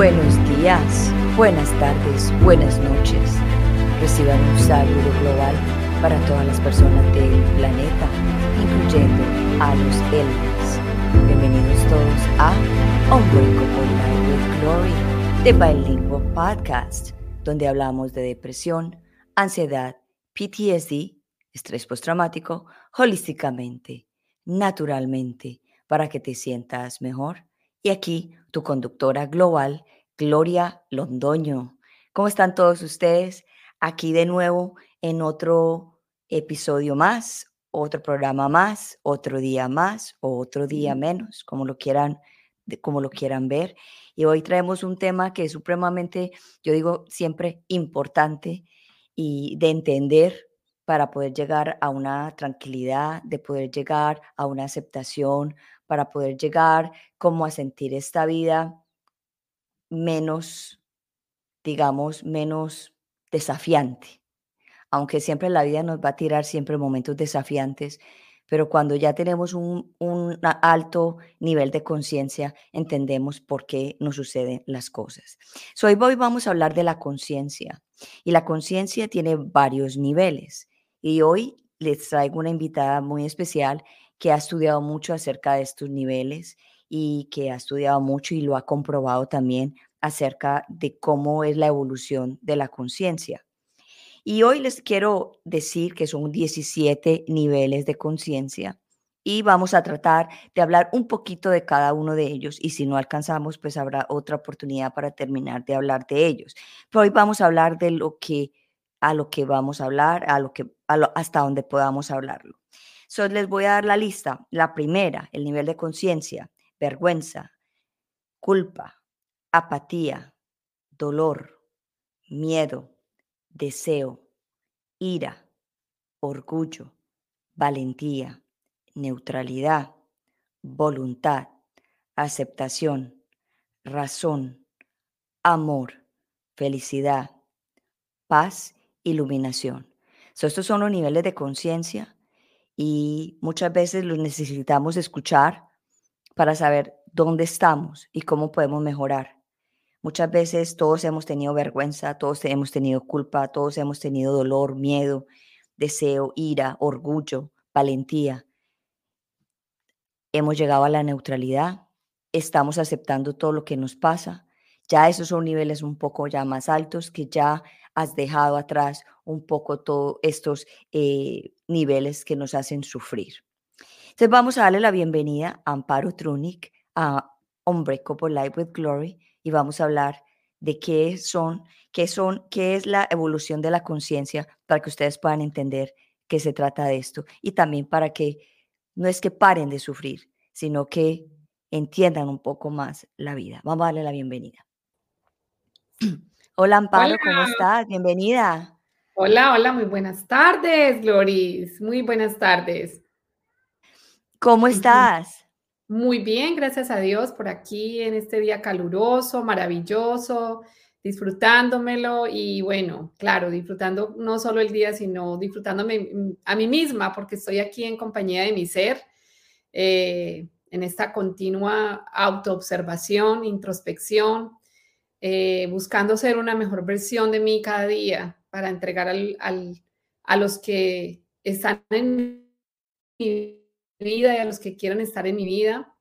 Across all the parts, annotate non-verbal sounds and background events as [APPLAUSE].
Buenos días, buenas tardes, buenas noches. Reciban un saludo global para todas las personas del planeta, incluyendo a los aliens. Bienvenidos todos a Unbreakable Life with Glory, de Bilingual Podcast, donde hablamos de depresión, ansiedad, PTSD, estrés postraumático, holísticamente, naturalmente, para que te sientas mejor. Y aquí tu conductora global, Gloria Londoño. ¿Cómo están todos ustedes? Aquí de nuevo en otro episodio más, otro programa más, otro día más o otro día menos, como lo quieran como lo quieran ver. Y hoy traemos un tema que es supremamente, yo digo siempre, importante y de entender para poder llegar a una tranquilidad, de poder llegar a una aceptación, para poder llegar como a sentir esta vida menos, digamos, menos desafiante. Aunque siempre la vida nos va a tirar siempre momentos desafiantes, pero cuando ya tenemos un, un alto nivel de conciencia, entendemos por qué nos suceden las cosas. So, hoy vamos a hablar de la conciencia y la conciencia tiene varios niveles. Y hoy les traigo una invitada muy especial que ha estudiado mucho acerca de estos niveles y que ha estudiado mucho y lo ha comprobado también acerca de cómo es la evolución de la conciencia. Y hoy les quiero decir que son 17 niveles de conciencia y vamos a tratar de hablar un poquito de cada uno de ellos y si no alcanzamos, pues habrá otra oportunidad para terminar de hablar de ellos. Pero hoy vamos a hablar de lo que a lo que vamos a hablar, a lo que hasta donde podamos hablarlo. So, les voy a dar la lista. La primera, el nivel de conciencia, vergüenza, culpa, apatía, dolor, miedo, deseo, ira, orgullo, valentía, neutralidad, voluntad, aceptación, razón, amor, felicidad, paz iluminación. estos son los niveles de conciencia y muchas veces los necesitamos escuchar para saber dónde estamos y cómo podemos mejorar. Muchas veces todos hemos tenido vergüenza, todos hemos tenido culpa, todos hemos tenido dolor, miedo, deseo, ira, orgullo, valentía. Hemos llegado a la neutralidad, estamos aceptando todo lo que nos pasa. Ya esos son niveles un poco ya más altos que ya has dejado atrás un poco todos estos eh, niveles que nos hacen sufrir. Entonces vamos a darle la bienvenida a Amparo Trunic, a Unbreakable Life with Glory, y vamos a hablar de qué son, qué son, qué es la evolución de la conciencia para que ustedes puedan entender qué se trata de esto y también para que no es que paren de sufrir, sino que entiendan un poco más la vida. Vamos a darle la bienvenida. [CLEARS THROAT] Hola Amparo, ¿cómo estás? Bienvenida. Hola, hola, muy buenas tardes, Gloris. Muy buenas tardes. ¿Cómo estás? Muy bien, gracias a Dios, por aquí en este día caluroso, maravilloso, disfrutándomelo y bueno, claro, disfrutando no solo el día, sino disfrutándome a mí misma, porque estoy aquí en compañía de mi ser, eh, en esta continua autoobservación, introspección, eh, buscando ser una mejor versión de mí cada día para entregar a los que están en mi vida y a los que quieran estar en mi vida,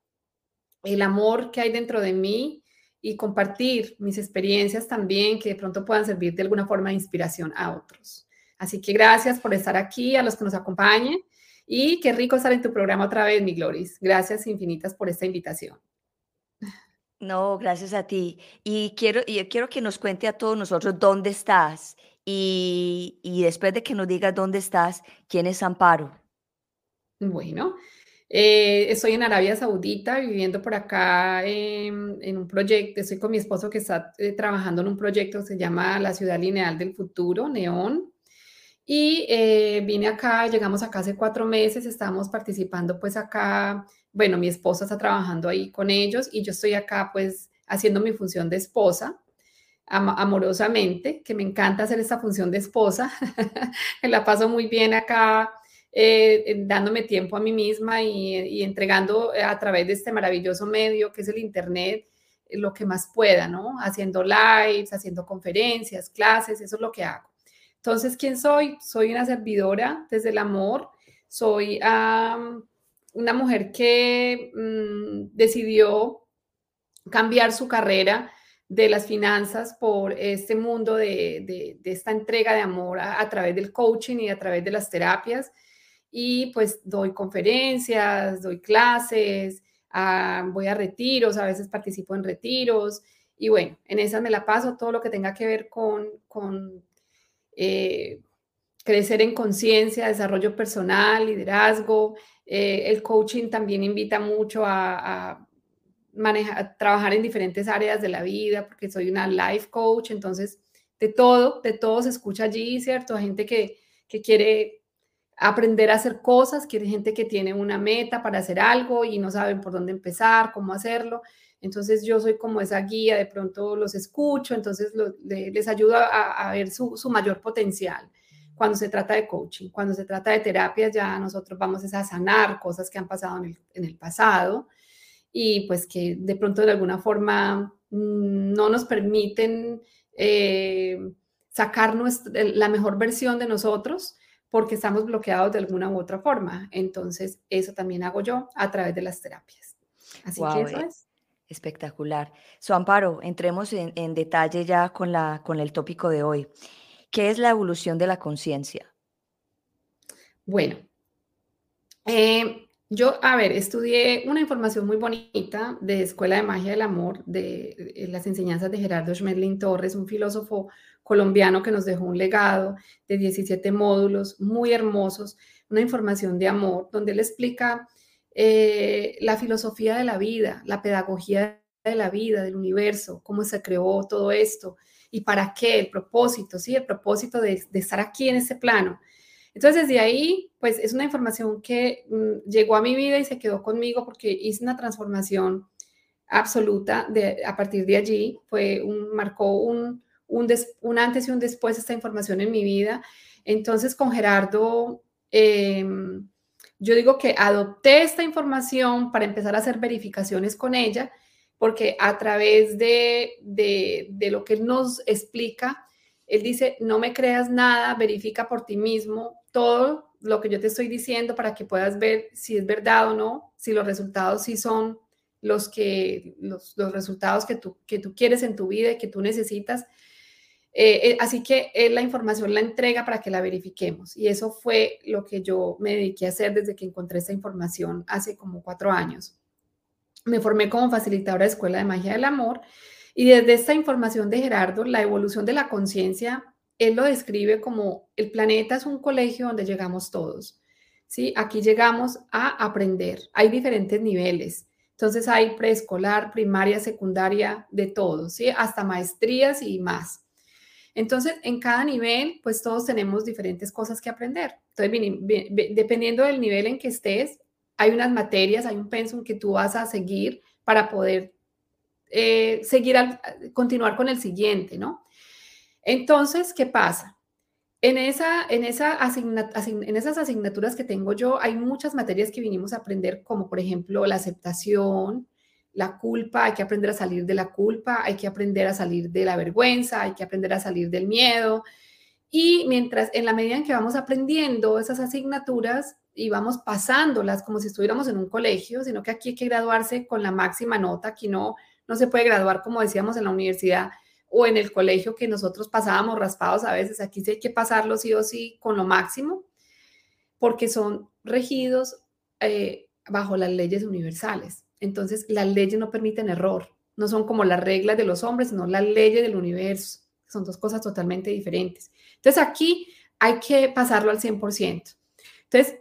el amor que hay dentro de mí y compartir mis experiencias también que de pronto puedan servir de alguna forma de inspiración a otros. Así que gracias por estar aquí, a los que nos acompañen y qué rico estar en tu programa otra vez, mi Gloris. Gracias infinitas por esta invitación. No, gracias a ti. Y quiero, y quiero que nos cuente a todos nosotros dónde estás y, después de que nos digas dónde estás, ¿quién es Amparo? Bueno, eh, estoy en Arabia Saudita viviendo por acá en, un proyecto. Estoy con mi esposo que está eh, trabajando en un proyecto que se llama La Ciudad Lineal del Futuro, Neón. Y eh, vine acá, llegamos acá hace cuatro meses, estamos participando pues acá bueno, mi esposa está trabajando ahí con ellos y yo estoy acá pues haciendo mi función de esposa amorosamente, que me encanta hacer esta función de esposa. [LAUGHS] me la paso muy bien acá eh, dándome tiempo a mí misma y, entregando a través de este maravilloso medio que es el Internet lo que más pueda, ¿no? Haciendo lives, haciendo conferencias, clases, eso es lo que hago. Entonces, ¿quién soy? Soy una servidora desde el amor, soy una mujer que mm, decidió cambiar su carrera de las finanzas por este mundo de, esta entrega de amor a, través del coaching y a través de las terapias. Y pues doy conferencias, doy clases, ah, voy a retiros, a veces participo en retiros. Y bueno, en esas me la paso todo lo que tenga que ver con, con eh, crecer en conciencia, desarrollo personal, liderazgo. Eh, el coaching también invita mucho a, manejar, trabajar en diferentes áreas de la vida, porque soy una life coach, entonces de todo, de todo se escucha allí, ¿cierto? Gente que, que quiere aprender a hacer cosas, quiere gente que tiene una meta para hacer algo y no saben por dónde empezar, cómo hacerlo. Entonces yo soy como esa guía, de pronto los escucho, entonces les ayudo a, ver su, mayor potencial cuando se trata de coaching. Cuando se trata de terapia ya nosotros vamos a sanar cosas que han pasado en el, en el pasado y pues que de pronto de alguna forma mm, no nos permiten eh, sacar la mejor versión de nosotros porque estamos bloqueados de alguna u otra forma. Entonces, eso también hago yo a través de las terapias. Así que eso eh, es. Espectacular. Su Amparo, entremos en, en, detalle ya con, la, con el tópico de hoy. ¿Qué es la evolución de la conciencia? Bueno, eh, yo, a ver, estudié una información muy bonita de Escuela de Magia del Amor, de, las enseñanzas de Gerardo Schmedlin Torres, un filósofo colombiano que nos dejó un legado de 17 módulos muy hermosos, una información de amor, donde él explica eh, la filosofía de la vida, la pedagogía de la vida, del universo, cómo se creó todo esto y para qué, el propósito, ¿sí? El propósito de, estar aquí en ese plano. Entonces, desde ahí, pues es una información que mm, llegó a mi vida y se quedó conmigo porque hice una transformación absoluta de, a partir de allí. Fue un, marcó un, un, antes y un después esta información en mi vida. Entonces, con Gerardo, em, yo digo que adopté esta información para empezar a hacer verificaciones con ella, porque a través de, de, lo que él nos explica, él dice, no me creas nada, verifica por ti mismo todo lo que yo te estoy diciendo para que puedas ver si es verdad o no, si los resultados sí son los, que, los, resultados que tú, que tú quieres en tu vida y que tú necesitas. Eh, eh, así que él la información la entrega para que la verifiquemos. Y eso fue lo que yo me dediqué a hacer desde que encontré esta información hace como cuatro años. Me formé como facilitadora de Escuela de Magia del Amor y desde esta información de Gerardo, la evolución de la conciencia, él lo describe como el planeta es un colegio donde llegamos todos. ¿sí? Aquí llegamos a aprender. Hay diferentes niveles. Entonces hay preescolar, primaria, secundaria, de todo, ¿sí? Hasta maestrías y más. Entonces, en cada nivel, pues todos tenemos diferentes cosas que aprender. Entonces, dependiendo del nivel en que estés, hay unas materias, hay un pensum que tú vas a seguir para poder eh, seguir, al, continuar con el siguiente, ¿no? Entonces, ¿qué pasa? En, esa, en, esa en esas asignaturas que tengo yo, hay muchas materias que vinimos a aprender, como por ejemplo la aceptación, la culpa, hay que aprender a salir de la culpa, hay que aprender a salir de la vergüenza, hay que aprender a salir del miedo. Y mientras, en la medida en que vamos aprendiendo esas asignaturas y vamos pasándolas como si estuviéramos en un colegio, sino que aquí hay que graduarse con la máxima nota, aquí no, no se puede graduar como decíamos en la universidad o en el colegio que nosotros pasábamos raspados a veces, aquí sí hay que pasarlo sí o sí con lo máximo, porque son regidos eh, bajo las leyes universales. Entonces, las leyes no permiten error, no son como las reglas de los hombres, sino las leyes del universo, son dos cosas totalmente diferentes. Entonces, aquí hay que pasarlo al 100%. Entonces,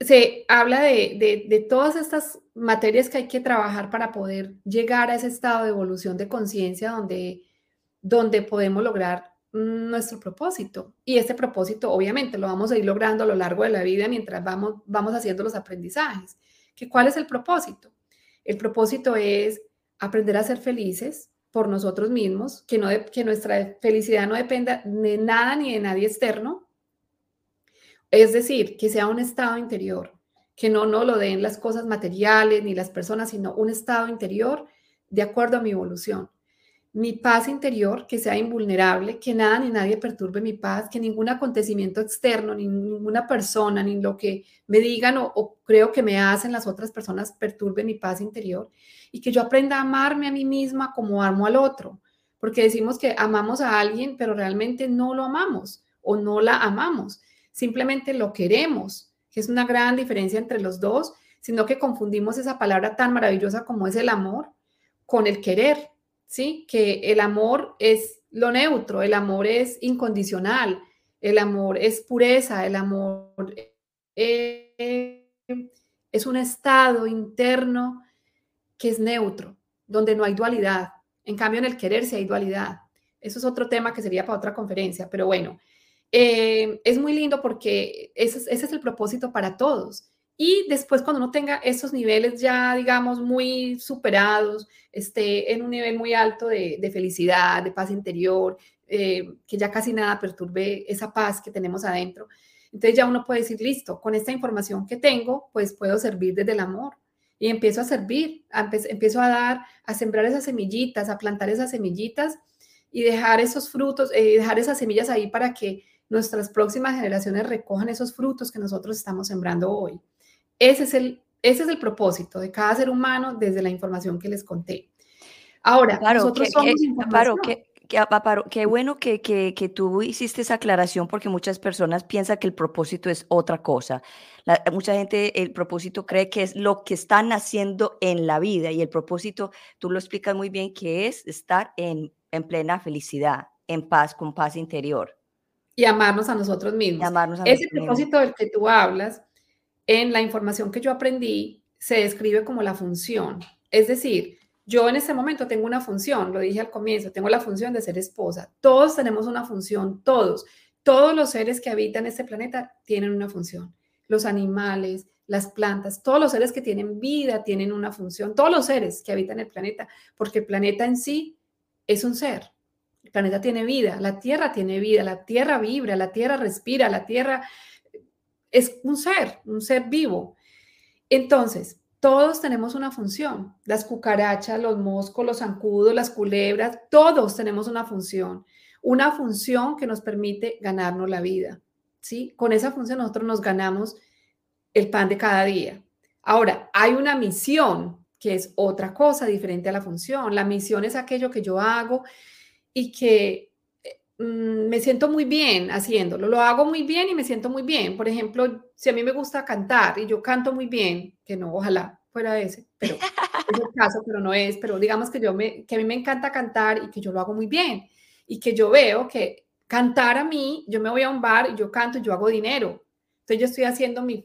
se habla de, todas estas materias que hay que trabajar para poder llegar a ese estado de evolución de conciencia donde, donde podemos lograr nuestro propósito. Y este propósito, obviamente, lo vamos a ir logrando a lo largo de la vida mientras vamos, vamos haciendo los aprendizajes. ¿Que ¿Cuál es el propósito? El propósito es aprender a ser felices por nosotros mismos, que, no que nuestra felicidad no dependa de nada ni de nadie externo, es decir, que sea un estado interior, que no, no lo den las cosas materiales ni las personas, sino un estado interior de acuerdo a mi evolución. Mi paz interior, que sea invulnerable, que nada ni nadie perturbe mi paz, que ningún acontecimiento externo, ni ninguna persona, ni lo que me digan o, o creo que me hacen las otras personas perturbe mi paz interior. Y que yo aprenda a amarme a mí misma como amo al otro. Porque decimos que amamos a alguien, pero realmente no lo amamos o no la amamos. Simplemente lo queremos, que es una gran diferencia entre los dos sino que confundimos esa palabra tan maravillosa como es el amor con el querer, ¿sí? Que el amor es lo neutro, el amor es incondicional, el amor es pureza, el amor es, un estado interno que es neutro, donde no hay dualidad. En cambio, en el querer sí hay dualidad. Eso es otro tema que sería para otra conferencia, pero bueno, eh, es muy lindo porque ese es el propósito para todos. Y después cuando uno tenga esos niveles ya, digamos, muy superados, esté en un nivel muy alto de, felicidad, de paz interior, eh, que ya casi nada perturbe esa paz que tenemos adentro, entonces ya uno puede decir, listo, con esta información que tengo, pues puedo servir desde el amor. Y empiezo a servir, empiezo a dar, a sembrar esas semillitas, a plantar esas semillitas y dejar esos frutos, eh, dejar esas semillas ahí para que nuestras próximas generaciones recojan esos frutos que nosotros estamos sembrando hoy. Ese es el, ese es el propósito de cada ser humano desde la información que les conté. Ahora, nosotros somos qué bueno que, que, tú hiciste esa aclaración porque muchas personas piensan que el propósito es otra cosa. mucha gente, el propósito cree que es lo que están haciendo en la vida y el propósito, tú lo explicas muy bien, que es estar en, en plena felicidad, en paz, con paz interior. Y amarnos a nosotros mismos. A Ese propósito del que tú hablas en la información que yo aprendí se describe como la función. Es decir, yo en este momento tengo una función, lo dije al comienzo, tengo la función de ser esposa. Todos tenemos una función, todos. Todos los seres que habitan este planeta tienen una función. Los animales, las plantas, todos los seres que tienen vida tienen una función. Todos los seres que habitan el planeta, porque el planeta en sí es un ser. El planeta tiene vida, la Tierra tiene vida, la Tierra vibra, la Tierra respira, la Tierra es un ser, un ser vivo. Entonces, todos tenemos una función. Las cucarachas, los moscos, los zancudos, las culebras, todos tenemos una función. Una función que nos permite ganarnos la vida. ¿sí? Con esa función nosotros nos ganamos el pan de cada día. Ahora, hay una misión que es otra cosa diferente a la función. La misión es aquello que yo hago y que Mm, me siento muy bien haciéndolo, lo hago muy bien y me siento muy bien. Por ejemplo, si a mí me gusta cantar y yo canto muy bien, que no, ojalá fuera ese, pero es el caso, pero no es, pero digamos que, yo me, que a mí me encanta cantar y que yo lo hago muy bien y que yo veo que cantar a mí, yo me voy a un bar y yo canto yo hago dinero. Entonces yo estoy haciendo mi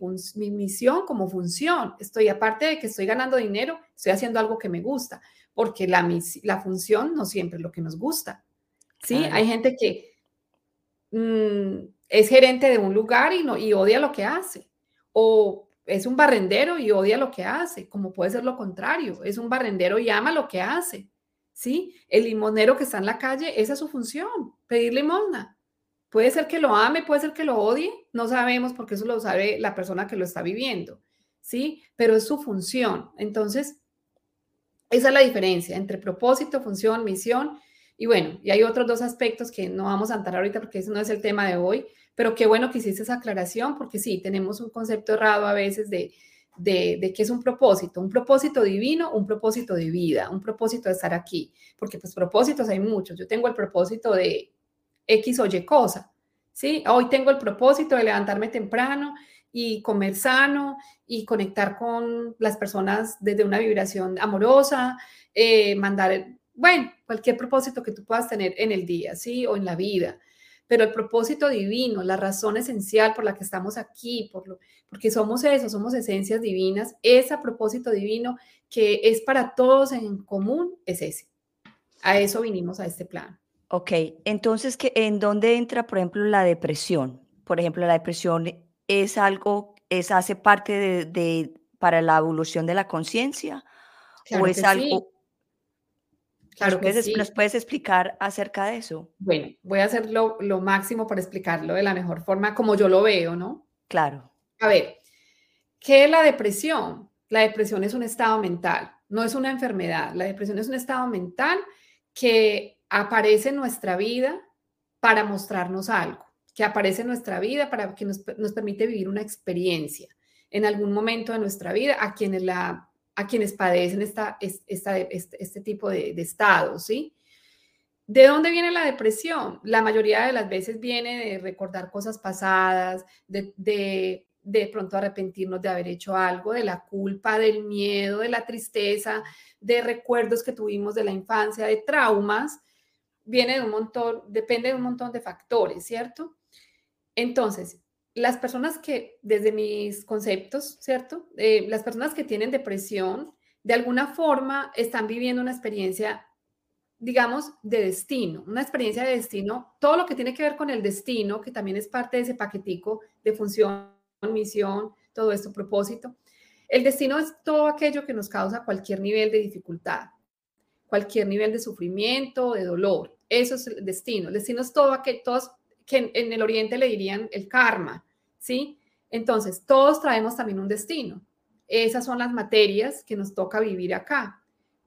misión como función. Estoy, aparte de que estoy ganando dinero, estoy haciendo algo que me gusta, porque la, la función no siempre es lo que nos gusta. ¿sí? Hay gente que mm, es gerente de un lugar y, no, y odia lo que hace. O es un barrendero y odia lo que hace, como puede ser lo contrario. Es un barrendero y ama lo que hace. ¿Sí? El limonero que está en la calle, esa es su función, pedir limosna. Puede ser que lo ame, puede ser que lo odie, no sabemos porque eso lo sabe la persona que lo está viviendo, ¿sí? Pero es su función. Entonces, esa es la diferencia entre propósito, función, misión y bueno, y hay otros dos aspectos que no vamos a entrar ahorita porque ese no es el tema de hoy, pero qué bueno que hiciste esa aclaración porque sí, tenemos un concepto errado a veces de, de, de qué es un propósito, un propósito divino, un propósito de vida, un propósito de estar aquí, porque pues propósitos hay muchos. Yo tengo el propósito de X o Y cosa, ¿sí? Hoy tengo el propósito de levantarme temprano y comer sano y conectar con las personas desde una vibración amorosa, eh, mandar bueno, cualquier propósito que tú puedas tener en el día, ¿sí? O en la vida. Pero el propósito divino, la razón esencial por la que estamos aquí, por lo, porque somos eso, somos esencias divinas, ese propósito divino que es para todos en común, es ese. A eso vinimos a este plan. Ok, entonces, ¿en dónde entra, por ejemplo, la depresión? Por ejemplo, la depresión es algo, es, hace parte de, para la evolución de la conciencia o es algo, Claro que sí. ¿Nos puedes explicar acerca de eso? Bueno, voy a hacer lo, máximo para explicarlo de la mejor forma como yo lo veo, ¿no? Claro. A ver, ¿qué es la depresión? La depresión es un estado mental. no es una enfermedad. La depresión es un estado mental que aparece en nuestra vida para mostrarnos algo, que aparece en nuestra vida para que nos, permite vivir una experiencia en algún momento de nuestra vida a quienes, la, a quienes padecen esta, esta, este, este, tipo de, de estados, ¿sí? ¿De dónde viene la depresión? La mayoría de las veces viene de recordar cosas pasadas, de, de, de, pronto arrepentirnos de haber hecho algo, de la culpa, del miedo, de la tristeza, de recuerdos que tuvimos de la infancia, de traumas. Viene de un montón, depende de un montón de factores, ¿cierto? Entonces, las personas que, desde mis conceptos, ¿cierto? Eh, las personas que tienen depresión, de alguna forma están viviendo una experiencia digamos, de destino, una experiencia de destino, todo lo que tiene que ver con el destino, que también es parte de ese paquetico de función, misión, todo esto, propósito. El destino es todo aquello que nos causa cualquier nivel de dificultad, cualquier nivel de sufrimiento, de dolor. Eso es el destino. El destino es todo aquello, todos, que en, el oriente le dirían el karma, ¿sí? Entonces, todos traemos también un destino. Esas son las materias que nos toca vivir acá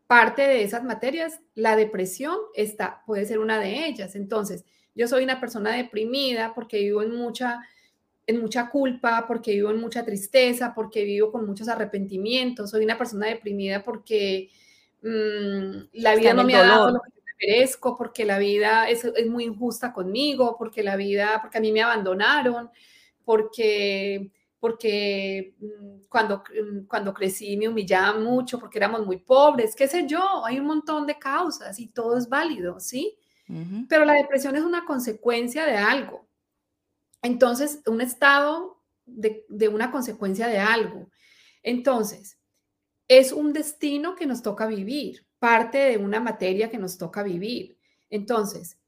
parte de esas materias, la depresión está, puede ser una de ellas. Entonces, yo soy una persona deprimida porque vivo en mucha, en mucha culpa, porque vivo en mucha tristeza, porque vivo con muchos arrepentimientos. Soy una persona deprimida porque mm, la vida no me ha dado lo que merezco, porque la vida es, es muy injusta conmigo, porque la vida, porque a mí me abandonaron, porque porque mm, cuando, mm, cuando crecí me humillaban mucho porque éramos muy pobres, qué sé yo, hay un montón de causas y todo es válido, ¿sí? Pero la depresión es una consecuencia de algo. Entonces, un estado de, de una consecuencia de algo. Entonces, es un destino que nos toca vivir, parte de una materia que nos toca vivir. Entonces,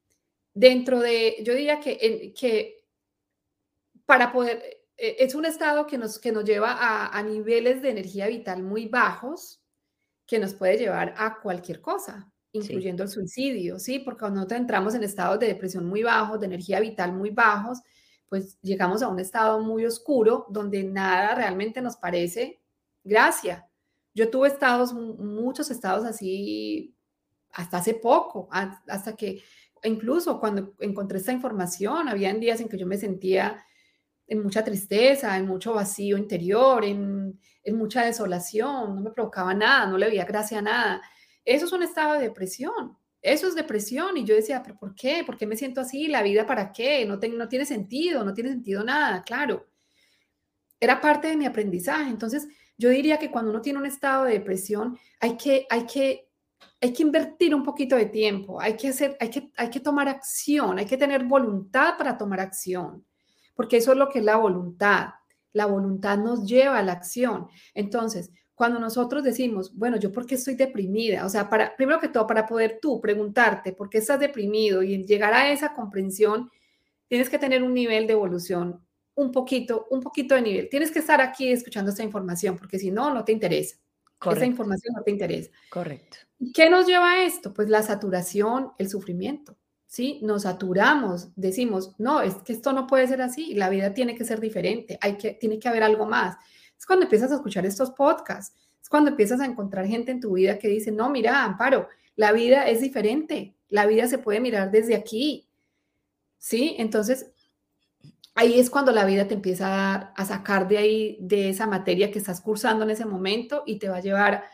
dentro de, yo diría que, que para poder, eh, es un estado que nos, que nos lleva a, niveles de energía vital muy bajos, que nos puede llevar a cualquier cosa, incluyendo el suicidio, ¿sí? Porque cuando entramos en estados de depresión muy bajos, de energía vital muy bajos, pues llegamos a un estado muy oscuro donde nada realmente nos parece gracia. Yo tuve estados, muchos estados así hasta hace poco, hasta que incluso cuando encontré esta información, había días en que yo me sentía en mucha tristeza, en mucho vacío interior, en, mucha desolación, no me provocaba nada, no le veía gracia a nada. Eso es un estado de depresión, eso es depresión. Y yo decía, pero ¿por qué? ¿Por qué me siento así? ¿La vida para qué? No, no tiene sentido, no tiene sentido nada, claro. Era parte de mi aprendizaje. Entonces, yo diría que cuando uno tiene un estado de depresión, hay que, hay que, hay que invertir un poquito de tiempo, hay que, hacer, hay, que, hay que tomar acción, hay que tener voluntad para tomar acción porque eso es lo que es la voluntad. La voluntad nos lleva a la acción. Entonces, cuando nosotros decimos, bueno, yo por qué estoy deprimida, o sea, para, primero que todo, para poder tú preguntarte por qué estás deprimido y llegar a esa comprensión, tienes que tener un nivel de evolución, un poquito, un poquito de nivel. Tienes que estar aquí escuchando esta información, porque si no, no te interesa. Esa información no te interesa. Correcto. ¿Qué nos lleva a esto? Pues la saturación, el sufrimiento. ¿sí? Nos saturamos, decimos, no, es que esto no puede ser así, la vida tiene que ser diferente, hay que, tiene que haber algo más. Es cuando empiezas a escuchar estos podcasts, es cuando empiezas a encontrar gente en tu vida que dice, no, mira, Amparo, la vida es diferente, la vida se puede mirar desde aquí, ¿sí? Entonces, ahí es cuando la vida te empieza a, sacar de ahí, de esa materia que estás cursando en ese momento y te va a llevar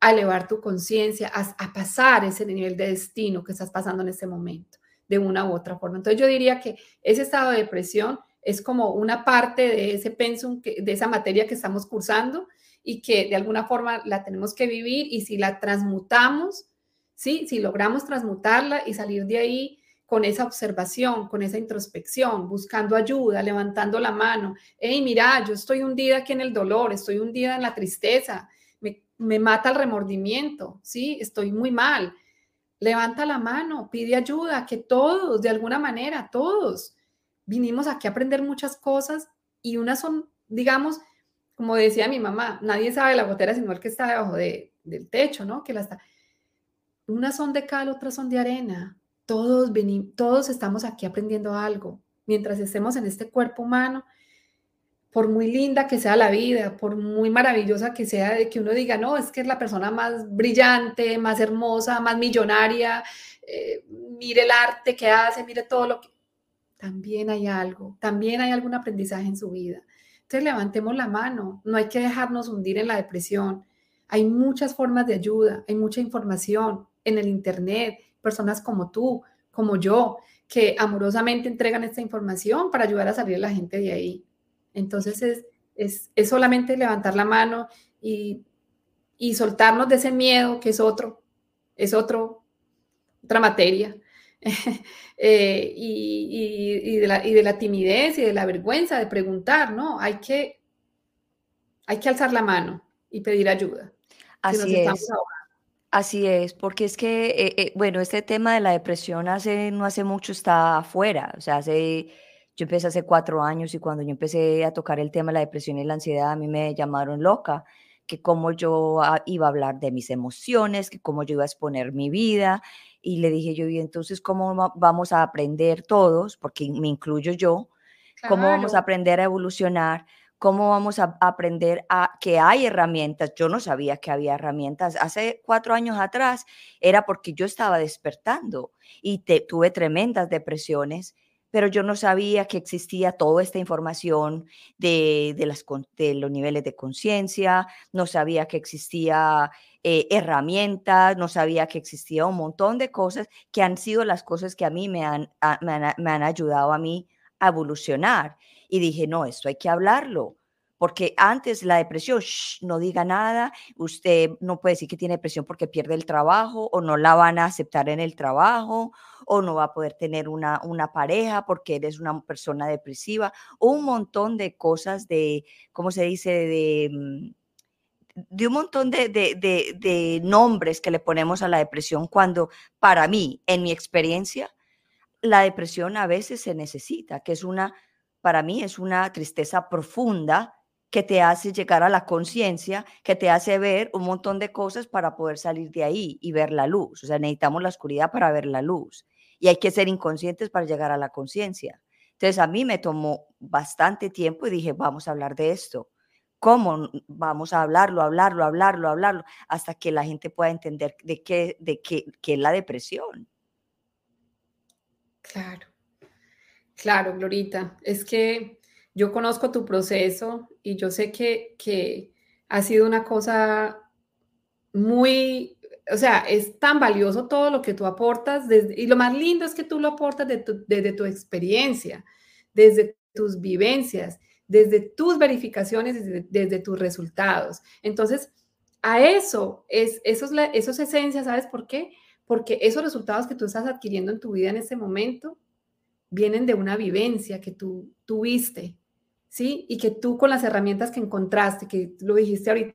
a elevar tu conciencia, a, pasar ese nivel de destino que estás pasando en este momento, de una u otra forma. Entonces yo diría que ese estado de depresión es como una parte de ese pensum, de esa materia que estamos cursando y que de alguna forma la tenemos que vivir y si la transmutamos, ¿sí? si logramos transmutarla y salir de ahí con esa observación, con esa introspección, buscando ayuda, levantando la mano. Hey, mira, yo estoy hundida aquí en el dolor, estoy hundida en la tristeza, me mata el remordimiento, ¿sí? Estoy muy mal. Levanta la mano, pide ayuda, que todos, de alguna manera, todos, vinimos aquí a aprender muchas cosas y unas son, digamos, como decía mi mamá, nadie sabe la gotera sino el que está debajo del techo, ¿no? Que la está... Unas son de cal, otras son de arena. Todos, venimos, todos estamos aquí aprendiendo algo. Mientras estemos en este cuerpo humano, por muy linda que sea la vida, por muy maravillosa que sea, de que uno diga, no, es que es la persona más brillante, más hermosa, más millonaria, eh, mire el arte que hace, mire todo lo que... También hay algo, también hay algún aprendizaje en su vida. Entonces levantemos la mano, no hay que dejarnos hundir en la depresión. Hay muchas formas de ayuda, hay mucha información en el Internet, personas como tú, como yo, que amorosamente entregan esta información para ayudar a salir a la gente de ahí. Entonces es, es, solamente levantar la mano y, y, soltarnos de ese miedo que es otro, es otro, otra materia. [LAUGHS] Eh, y, de la, y, de la, timidez y de la vergüenza de preguntar, ¿no? Hay que, hay que alzar la mano y pedir ayuda. Así es. Así es, porque es que, eh, eh, bueno, este tema de la depresión hace, no hace mucho está afuera, o sea, hace yo empecé hace cuatro años y cuando yo empecé a tocar el tema de la depresión y la ansiedad, a mí me llamaron loca, que cómo yo ah, iba a hablar de mis emociones, que cómo yo iba a exponer mi vida. Y le dije yo, y entonces, ¿cómo vamos a aprender todos? Porque me incluyo yo, ¿cómo vamos a aprender a evolucionar? ¿Cómo vamos a aprender a que hay herramientas? Yo no sabía que había herramientas. Hace cuatro años atrás era porque yo estaba despertando y tuve tremendas depresiones pero yo no sabía que existía toda esta información de los niveles de conciencia, no sabía que existía eh, herramientas, no sabía que existía un montón de cosas que han sido las cosas que a mí me han, me han ayudado a mí a evolucionar. Y dije, no, esto hay que hablarlo porque antes la depresión, no diga nada, usted no puede decir que tiene depresión porque pierde el trabajo o no la van a aceptar en el trabajo o no va a poder tener una, una pareja porque eres una persona depresiva, un montón de cosas de, ¿cómo se dice? De, mm, de un montón de, de, de, nombres que le ponemos a la depresión cuando para mí, en mi experiencia, la depresión a veces se necesita, que es una, para mí es una tristeza profunda que te hace llegar a la conciencia, que te hace ver un montón de cosas para poder salir de ahí y ver la luz. O sea, necesitamos la oscuridad para ver la luz y hay que ser inconscientes para llegar a la conciencia. Entonces, a mí me tomó bastante tiempo y dije, vamos a hablar de esto. ¿Cómo vamos a hablarlo, hablarlo, hablarlo, hablarlo, hasta que la gente pueda entender de qué, de qué, qué es la depresión? Claro, claro, Glorita. Es que yo conozco tu proceso y yo sé que, que ha sido una cosa muy, o sea, es tan valioso todo lo que tú aportas y lo más lindo es que tú lo aportas desde tu experiencia, desde tus vivencias, desde tus verificaciones, desde, tus resultados. Entonces, a eso es, eso es, es esencia, ¿sabes por qué? Porque esos resultados que tú estás adquiriendo en tu vida en este momento vienen de una vivencia que tú tuviste, ¿sí? Y que tú con las herramientas que encontraste, que lo dijiste ahorita,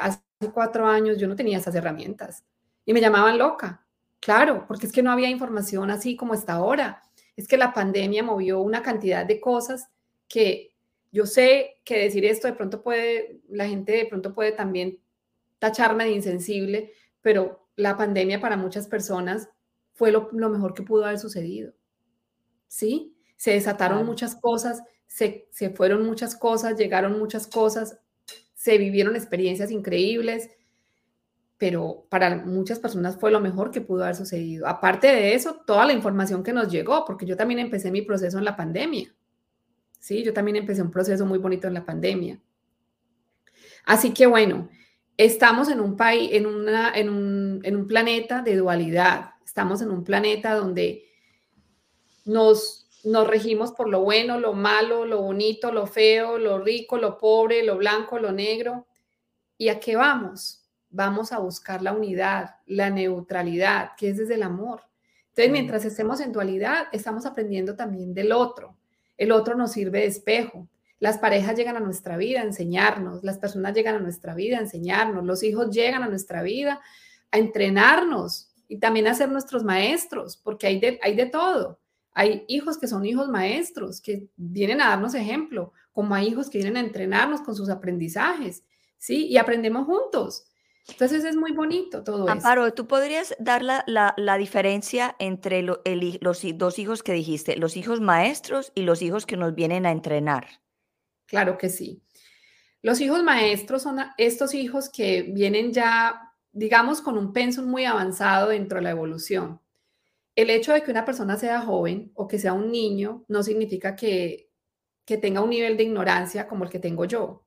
hace cuatro años yo no tenía esas herramientas y me llamaban loca. Claro, porque es que no había información así como está ahora. Es que la pandemia movió una cantidad de cosas que yo sé que decir esto de pronto puede, la gente de pronto puede también tacharme de insensible, pero la pandemia para muchas personas fue lo, mejor que pudo haber sucedido. ¿Sí? Se desataron muchas cosas se, fueron muchas cosas, llegaron muchas cosas, se vivieron experiencias increíbles, pero para muchas personas fue lo mejor que pudo haber sucedido. Aparte de eso, toda la información que nos llegó, porque yo también empecé mi proceso en la pandemia. Sí, yo también empecé un proceso muy bonito en la pandemia. Así que bueno, estamos en un país, en, una, en, un, en un planeta de dualidad. Estamos en un planeta donde nos nos regimos por lo bueno, lo malo, lo bonito, lo feo, lo rico, lo pobre, lo blanco, lo negro. ¿Y a qué vamos? Vamos a buscar la unidad, la neutralidad, que es desde el amor. Entonces, mientras estemos en dualidad, estamos aprendiendo también del otro. El otro nos sirve de espejo. Las parejas llegan a nuestra vida a enseñarnos, las personas llegan a nuestra vida a enseñarnos, los hijos llegan a nuestra vida a entrenarnos y también a ser nuestros maestros, porque hay de, hay de todo. Hay hijos que son hijos maestros, que vienen a darnos ejemplo, como hay hijos que vienen a entrenarnos con sus aprendizajes, ¿sí? Y aprendemos juntos. Entonces es muy bonito todo Amparo, ¿tú podrías dar la, la, diferencia entre los dos hijos que dijiste, los hijos maestros y los hijos que nos vienen a entrenar? claro que sí. Los hijos maestros son estos hijos que vienen ya, digamos, con un pensum muy avanzado dentro de la evolución. El hecho de que una persona sea joven o que sea un niño no significa que, que tenga un nivel de ignorancia como el que tengo yo.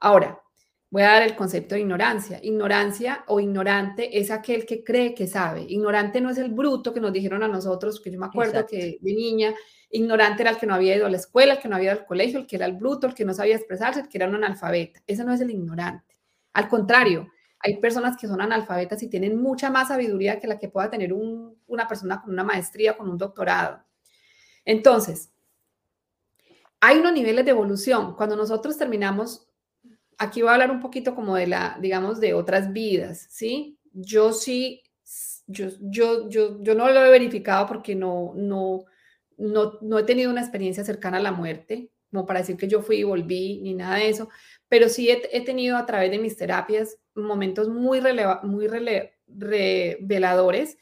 Ahora, voy a dar el concepto de ignorancia. Ignorancia o ignorante es aquel que cree que sabe. Ignorante no es el bruto que nos dijeron a nosotros, que yo me acuerdo que de niña Ignorante era el que no había ido a la escuela, el que no había ido al colegio, el que era el bruto, el que no sabía expresarse, el que era un analfabeta. Ese no es el ignorante. Al contrario, hay personas que son analfabetas y tienen mucha más sabiduría que la que pueda tener una persona con una maestría, con un doctorado. Entonces, hay unos niveles de evolución. Cuando nosotros terminamos, aquí voy a hablar un poquito como de la, digamos, de otras vidas, ¿sí? Yo sí, yo, yo, yo, yo no lo he verificado porque no, no, no, he tenido una experiencia cercana a la muerte, como para decir que yo fui y volví, ni nada de eso, pero sí he, tenido a través de mis terapias momentos muy, muy reveladores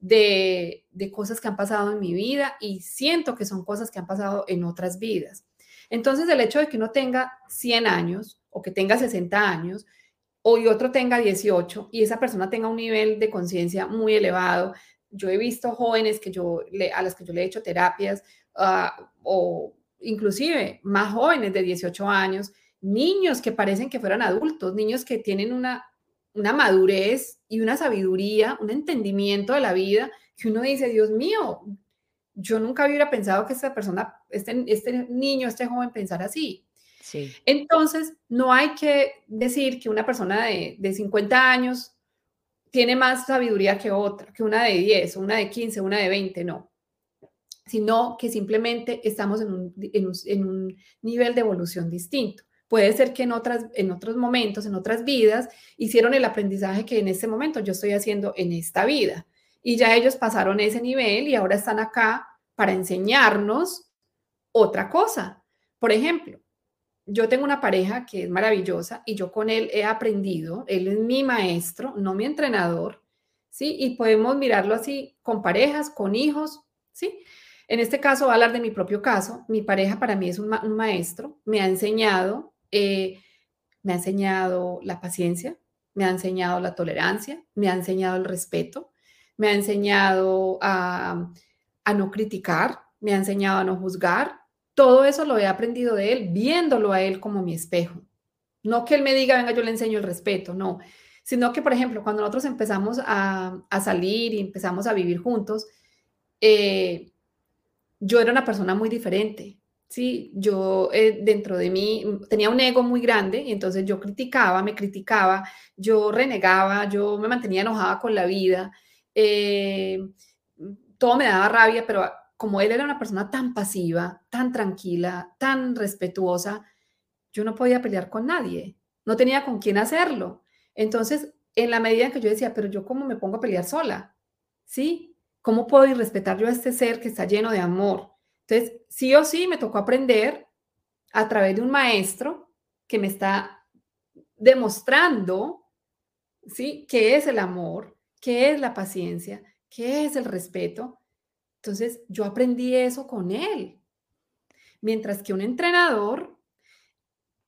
de, de cosas que han pasado en mi vida y siento que son cosas que han pasado en otras vidas. Entonces, el hecho de que uno tenga 100 años o que tenga 60 años, o y otro tenga 18 y esa persona tenga un nivel de conciencia muy elevado, yo he visto jóvenes que yo a las que yo le he hecho terapias ah, o inclusive más jóvenes de 18 años, niños que parecen que fueran adultos, niños que tienen una, una madurez y una sabiduría, un entendimiento de la vida, que uno dice, Dios mío, yo nunca hubiera pensado que esta persona, este, este niño, este joven pensara así. Sí. Entonces, no hay que decir que una persona de, de 50 años tiene más sabiduría que otra, que una de 10, una de 15, una de 20, no. Sino que simplemente estamos en un, nivel de evolución distinto. Puede ser que en, otras, en otros momentos, en otras vidas, hicieron el aprendizaje que en este momento yo estoy haciendo en esta vida. Y ya ellos pasaron ese nivel y ahora están acá para enseñarnos otra cosa. Por ejemplo, yo tengo una pareja que es maravillosa y yo con él he aprendido, él es mi maestro, no mi entrenador, ¿sí? Y podemos mirarlo así con parejas, con hijos, ¿sí? En este caso, voy hablar de mi propio caso. Mi pareja para mí es un, maestro, me ha enseñado, eh, me ha enseñado la paciencia, me ha enseñado la tolerancia, me ha enseñado el respeto, me ha enseñado a, a no criticar, me ha enseñado a no juzgar, todo eso lo he aprendido de él, viéndolo a él como mi espejo. No que él me diga, venga, yo le enseño el respeto, no. Sino que, por ejemplo, cuando nosotros empezamos a, salir y empezamos a vivir juntos, eh, yo era una persona muy diferente. Sí, yo eh, dentro de mí tenía un ego muy grande y entonces yo criticaba, me criticaba, yo renegaba, yo me mantenía enojada con la vida, eh, todo me daba rabia, pero como él era una persona tan pasiva, tan tranquila, tan respetuosa, yo no podía pelear con nadie, no tenía con quién hacerlo. Entonces, en la medida en que yo decía, pero yo cómo me pongo a pelear sola, ¿sí? ¿Cómo puedo ir respetar yo a este ser que está lleno de amor? Entonces, sí o sí me tocó aprender a través de un maestro que me está demostrando, ¿sí? ¿Qué es el amor? ¿Qué es la paciencia? ¿Qué es el respeto? Entonces, yo aprendí eso con él. Mientras que un entrenador,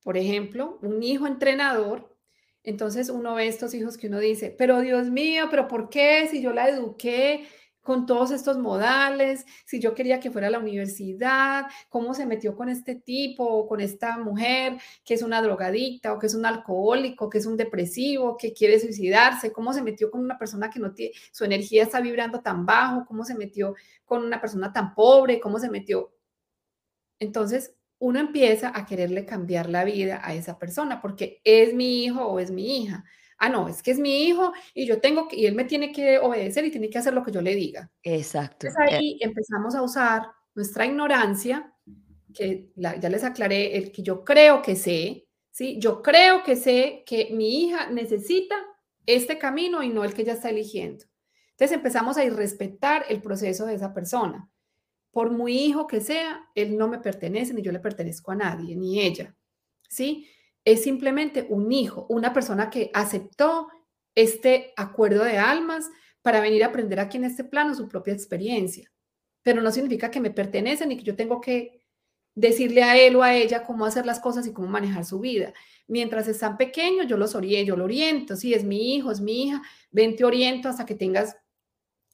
por ejemplo, un hijo entrenador, entonces uno ve estos hijos que uno dice, pero Dios mío, pero ¿por qué si yo la eduqué con todos estos modales, si yo quería que fuera a la universidad, cómo se metió con este tipo o con esta mujer que es una drogadicta o que es un alcohólico, que es un depresivo, que quiere suicidarse, cómo se metió con una persona que no tiene, su energía está vibrando tan bajo, cómo se metió con una persona tan pobre, cómo se metió. Entonces, uno empieza a quererle cambiar la vida a esa persona porque es mi hijo o es mi hija ah, no, es que es mi hijo y yo tengo que, y él me tiene que obedecer y tiene que hacer lo que yo le diga. Exacto. Entonces ahí empezamos a usar nuestra ignorancia, que ya les aclaré, el que yo creo que sé, ¿sí? Yo creo que sé que mi hija necesita este camino y no el que ella está eligiendo. Entonces empezamos a irrespetar el proceso de esa persona. Por muy hijo que sea, él no me pertenece ni yo le pertenezco a nadie, ni ella, ¿sí? Es simplemente un hijo, una persona que aceptó este acuerdo de almas para venir a aprender aquí en este plano su propia experiencia. Pero no significa que me pertenecen y que yo tengo que decirle a él o a ella cómo hacer las cosas y cómo manejar su vida. Mientras están pequeños, yo los oriento, yo lo oriento, sí, es mi hijo, es mi hija, ven, te oriento hasta que tengas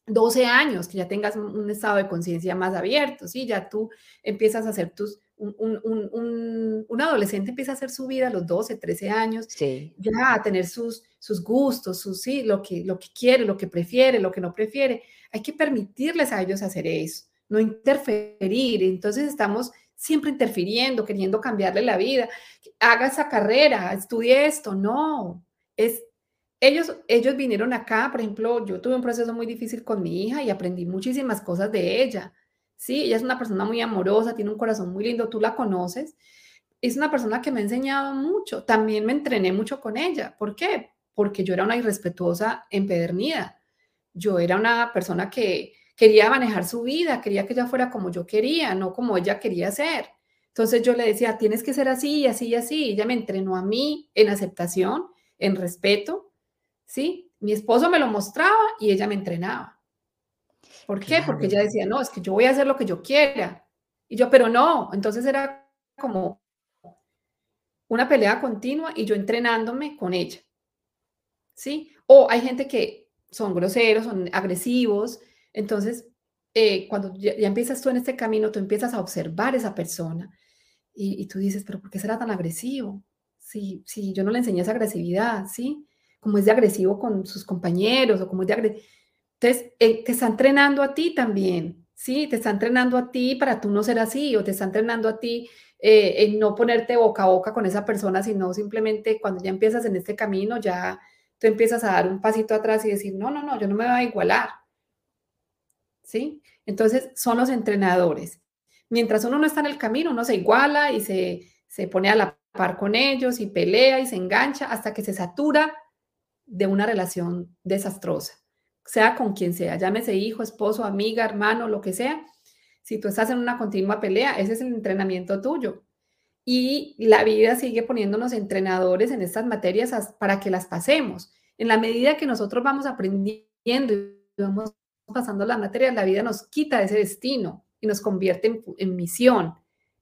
12 años, que ya tengas un, estado de conciencia más abierto, ¿sí? Ya tú empiezas a hacer tus, un, adolescente empieza a hacer su vida a los 12, 13 años, ya a tener sus, sus gustos, sus, sí, lo que, lo que quiere, lo que prefiere, lo que no prefiere. Hay que permitirles a ellos hacer eso, no interferir. Entonces estamos siempre interfiriendo, queriendo cambiarle la vida. Haga esa carrera, estudie esto. No, es ellos, ellos vinieron acá, por ejemplo, yo tuve un proceso muy difícil con mi hija y aprendí muchísimas cosas de ella. Sí, ella es una persona muy amorosa, tiene un corazón muy lindo, tú la conoces. Es una persona que me ha enseñado mucho. También me entrené mucho con ella. ¿Por qué? Porque yo era una irrespetuosa empedernida. Yo era una persona que quería manejar su vida, quería que ella fuera como yo quería, no como ella quería ser. Entonces yo le decía, tienes que ser así, así y así. Ella me entrenó a mí en aceptación, en respeto, ¿sí? Mi esposo me lo mostraba y ella me entrenaba. ¿Por qué? Porque ella decía, no, es que yo voy a hacer lo que yo quiera. Y yo, pero no, entonces era como una pelea continua y yo entrenándome con ella. ¿Sí? O hay gente que son groseros, son agresivos. Entonces, eh, cuando ya, empiezas tú en este camino, tú empiezas a observar a esa persona y, y, tú dices, pero ¿por qué será tan agresivo? Si, si yo no le enseñé esa agresividad, ¿sí? como es de agresivo con sus compañeros o como es de agresivo. Entonces, eh, te está entrenando a ti también, ¿sí? Te está entrenando a ti para tú no ser así o te está entrenando a ti eh, en no ponerte boca a boca con esa persona, sino simplemente cuando ya empiezas en este camino, ya tú empiezas a dar un pasito atrás y decir, no, no, no, yo no me voy a igualar, ¿sí? Entonces, son los entrenadores. Mientras uno no está en el camino, uno se iguala y se, se pone a la par con ellos y pelea y se engancha hasta que se satura de una relación desastrosa, sea con quien sea, llámese hijo, esposo, amiga, hermano, lo que sea. Si tú estás en una continua pelea, ese es el entrenamiento tuyo. Y la vida sigue poniéndonos entrenadores en estas materias para que las pasemos. En la medida que nosotros vamos aprendiendo y vamos pasando las materias, la vida nos quita ese destino y nos convierte en, en misión.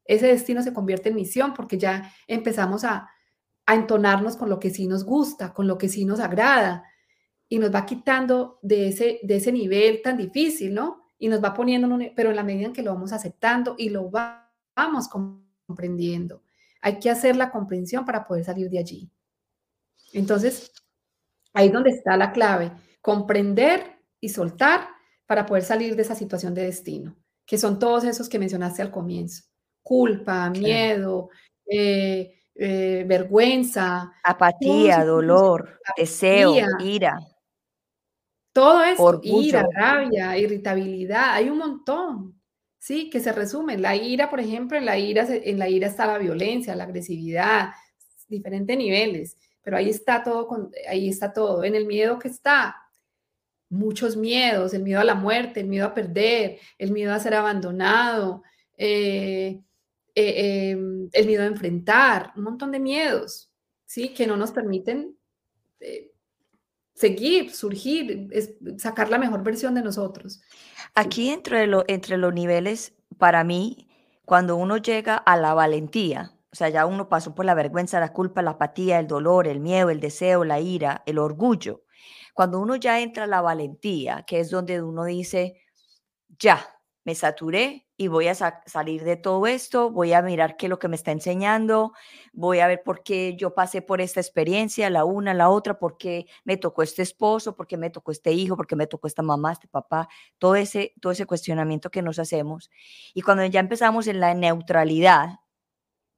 Ese destino se convierte en misión porque ya empezamos a, a entonarnos con lo que sí nos gusta, con lo que sí nos agrada, y nos va quitando de ese, de ese nivel tan difícil, ¿no? Y nos va poniendo, pero en la medida en que lo vamos aceptando y lo vamos comprendiendo, hay que hacer la comprensión para poder salir de allí. Entonces, ahí es donde está la clave, comprender y soltar para poder salir de esa situación de destino, que son todos esos que mencionaste al comienzo. Culpa, miedo, eh, eh, vergüenza. Apatía, dolor, deseo, ira. Todo eso, ira, rabia, irritabilidad, hay un montón, ¿sí? Que se resumen. La ira, por ejemplo, en la ira, en la ira está la violencia, la agresividad, diferentes niveles, pero ahí está todo, con, ahí está todo. En el miedo que está, muchos miedos, el miedo a la muerte, el miedo a perder, el miedo a ser abandonado, eh, eh, em, el miedo a enfrentar, un montón de miedos, ¿sí? Que no nos permiten eh, seguir, surgir, sacar la mejor versión de nosotros. Aquí entre, lo, entre los niveles, para mí, cuando uno llega a la valentía, o sea, ya uno pasó por la vergüenza, la culpa, la apatía, el dolor, el miedo, el deseo, la ira, el orgullo. Cuando uno ya entra a la valentía, que es donde uno dice, ya, me saturé y voy a salir de todo esto, voy a mirar qué es lo que me está enseñando, voy a ver por qué yo pasé por esta experiencia, la una, la otra, por qué me tocó este esposo, por qué me tocó este hijo, por qué me tocó esta mamá, este papá, todo ese, todo ese cuestionamiento que nos hacemos. Y cuando ya empezamos en la neutralidad,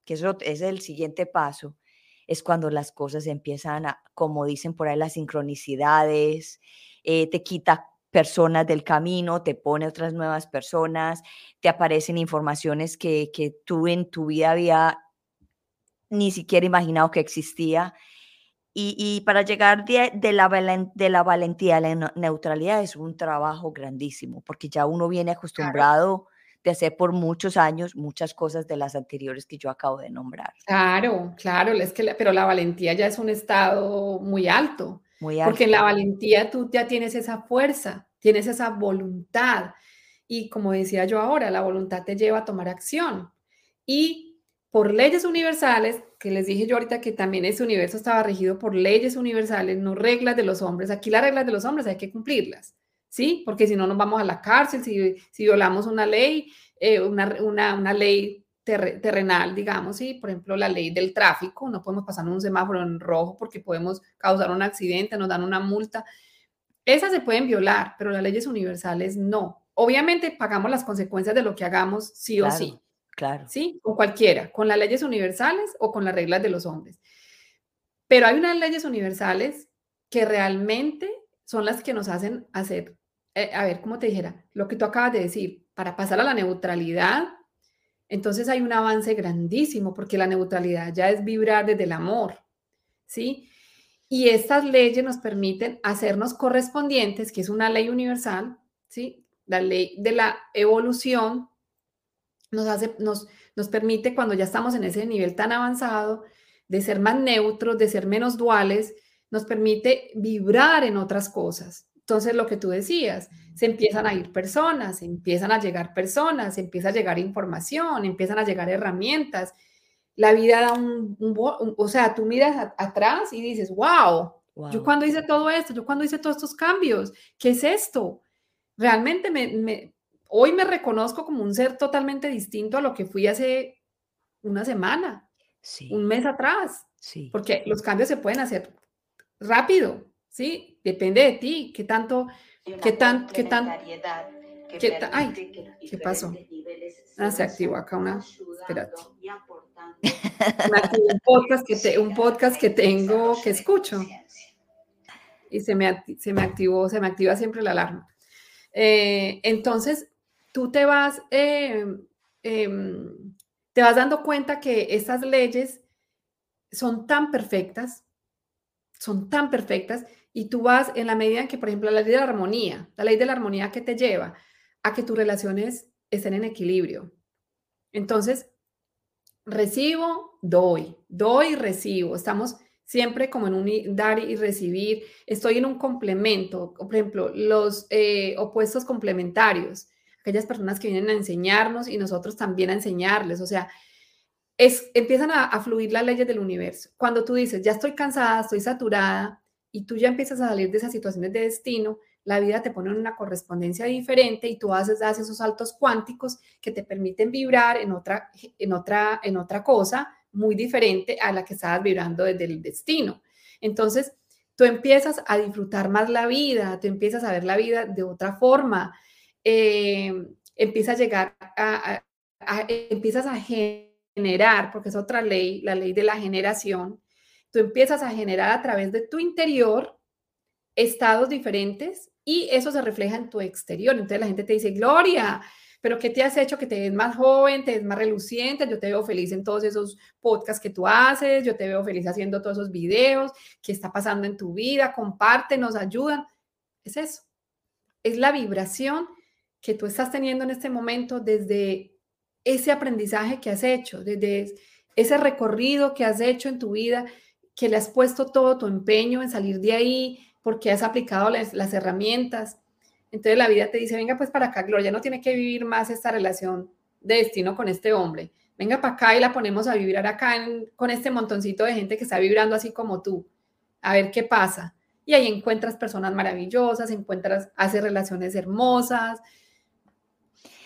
que eso es el siguiente paso, es cuando las cosas empiezan a, como dicen por ahí, las sincronicidades, eh, te quita personas del camino, te pone otras nuevas personas, te aparecen informaciones que, que tú en tu vida había ni siquiera imaginado que existía. Y, para llegar de, la, de la valentía a la neutralidad es un trabajo grandísimo, porque ya uno viene acostumbrado de hacer por muchos años muchas cosas de las anteriores que yo acabo de nombrar. Claro, claro, es que, pero la valentía ya es un estado muy alto. Muy. Porque en la valentía tú ya tienes esa fuerza, tienes esa voluntad. Y como decía yo ahora, la voluntad te lleva a tomar acción. Y por leyes universales, que les dije yo ahorita que también ese universo estaba regido por leyes universales, no reglas de los hombres. Aquí las reglas de los hombres hay que cumplirlas, ¿sí? Porque si no nos vamos a la cárcel, si, si violamos una ley, eh, una, una, una, ley terrenal, digamos, ¿sí? Por ejemplo, la ley del tráfico, no podemos pasar un semáforo en rojo porque podemos causar un accidente, nos dan una multa. Esas se pueden violar, pero las leyes universales no. Obviamente pagamos las consecuencias de lo que hagamos sí o sí. Claro. ¿Sí? Con cualquiera, con las leyes universales o con las reglas de los hombres. Pero hay unas leyes universales que realmente son las que nos hacen hacer, eh, a ver, ¿cómo te dijera? Lo que tú acabas de decir, para pasar a la neutralidad, entonces hay un avance grandísimo porque la neutralidad ya es vibrar desde el amor, ¿sí? Y estas leyes nos permiten hacernos correspondientes, que es una ley universal, ¿sí? La ley de la evolución nos, hace, nos, nos permite, cuando ya estamos en ese nivel tan avanzado, de ser más neutros, de ser menos duales, nos permite vibrar en otras cosas. Entonces, lo que tú decías, se empiezan a ir personas, empiezan a llegar personas, empieza a llegar información, empiezan a llegar herramientas. La vida da un, o sea, tú miras atrás y dices, wow, yo cuando hice todo esto, yo cuando hice todos estos cambios, ¿qué es esto? Realmente me, hoy me reconozco como un ser totalmente distinto a lo que fui hace una semana, un mes atrás. Sí. Porque los cambios se pueden hacer rápido, ¿sí? Depende de ti, qué tanto, qué tan, qué tan, qué ay, ¿qué pasó? Ah, se activó acá una, espérate. [LAUGHS] un podcast que, un podcast que tengo, que escucho. Y se me, se me activó, se me activa siempre la alarma. Eh, entonces, tú te vas, em, em, te vas dando cuenta que estas leyes son tan perfectas, son tan perfectas, y tú vas en la medida en que, por ejemplo, la ley de la armonía, la ley de la armonía que te lleva a que tus relaciones estén en equilibrio. Entonces, recibo, doy, doy, recibo. Estamos siempre como en un dar y recibir. Estoy en un complemento, por ejemplo, los eh, opuestos complementarios aquellas personas que vienen a enseñarnos y nosotros también a enseñarles. O sea, es, empiezan a, fluir las leyes del universo. Cuando tú dices, ya estoy cansada, estoy saturada, y tú ya empiezas a salir de esas situaciones de destino, la vida te pone en una correspondencia diferente y tú haces, haces esos saltos cuánticos que te permiten vibrar en otra, en, otra, en otra cosa muy diferente a la que estabas vibrando desde el destino. Entonces, tú empiezas a disfrutar más la vida, tú empiezas a ver la vida de otra forma, eh, empieza a llegar a, empiezas a generar, porque es otra ley, la ley de la generación, tú empiezas a generar a través de tu interior estados diferentes y eso se refleja en tu exterior. Entonces la gente te dice, Gloria, pero ¿qué te has hecho que te ves más joven, te ves más reluciente? Yo te veo feliz en todos esos podcasts que tú haces, yo te veo feliz haciendo todos esos videos, ¿qué está pasando en tu vida? Compártenos, ayudan. Es eso, es la vibración que tú estás teniendo en este momento desde ese aprendizaje que has hecho, desde ese recorrido que has hecho en tu vida, que le has puesto todo tu empeño en salir de ahí, porque has aplicado las, herramientas. Entonces la vida te dice, venga pues para acá, Gloria, no tiene que vivir más esta relación de destino con este hombre. Venga para acá y la ponemos a vibrar acá con este montoncito de gente que está vibrando así como tú. A ver qué pasa. Y ahí encuentras personas maravillosas, encuentras, haces relaciones hermosas,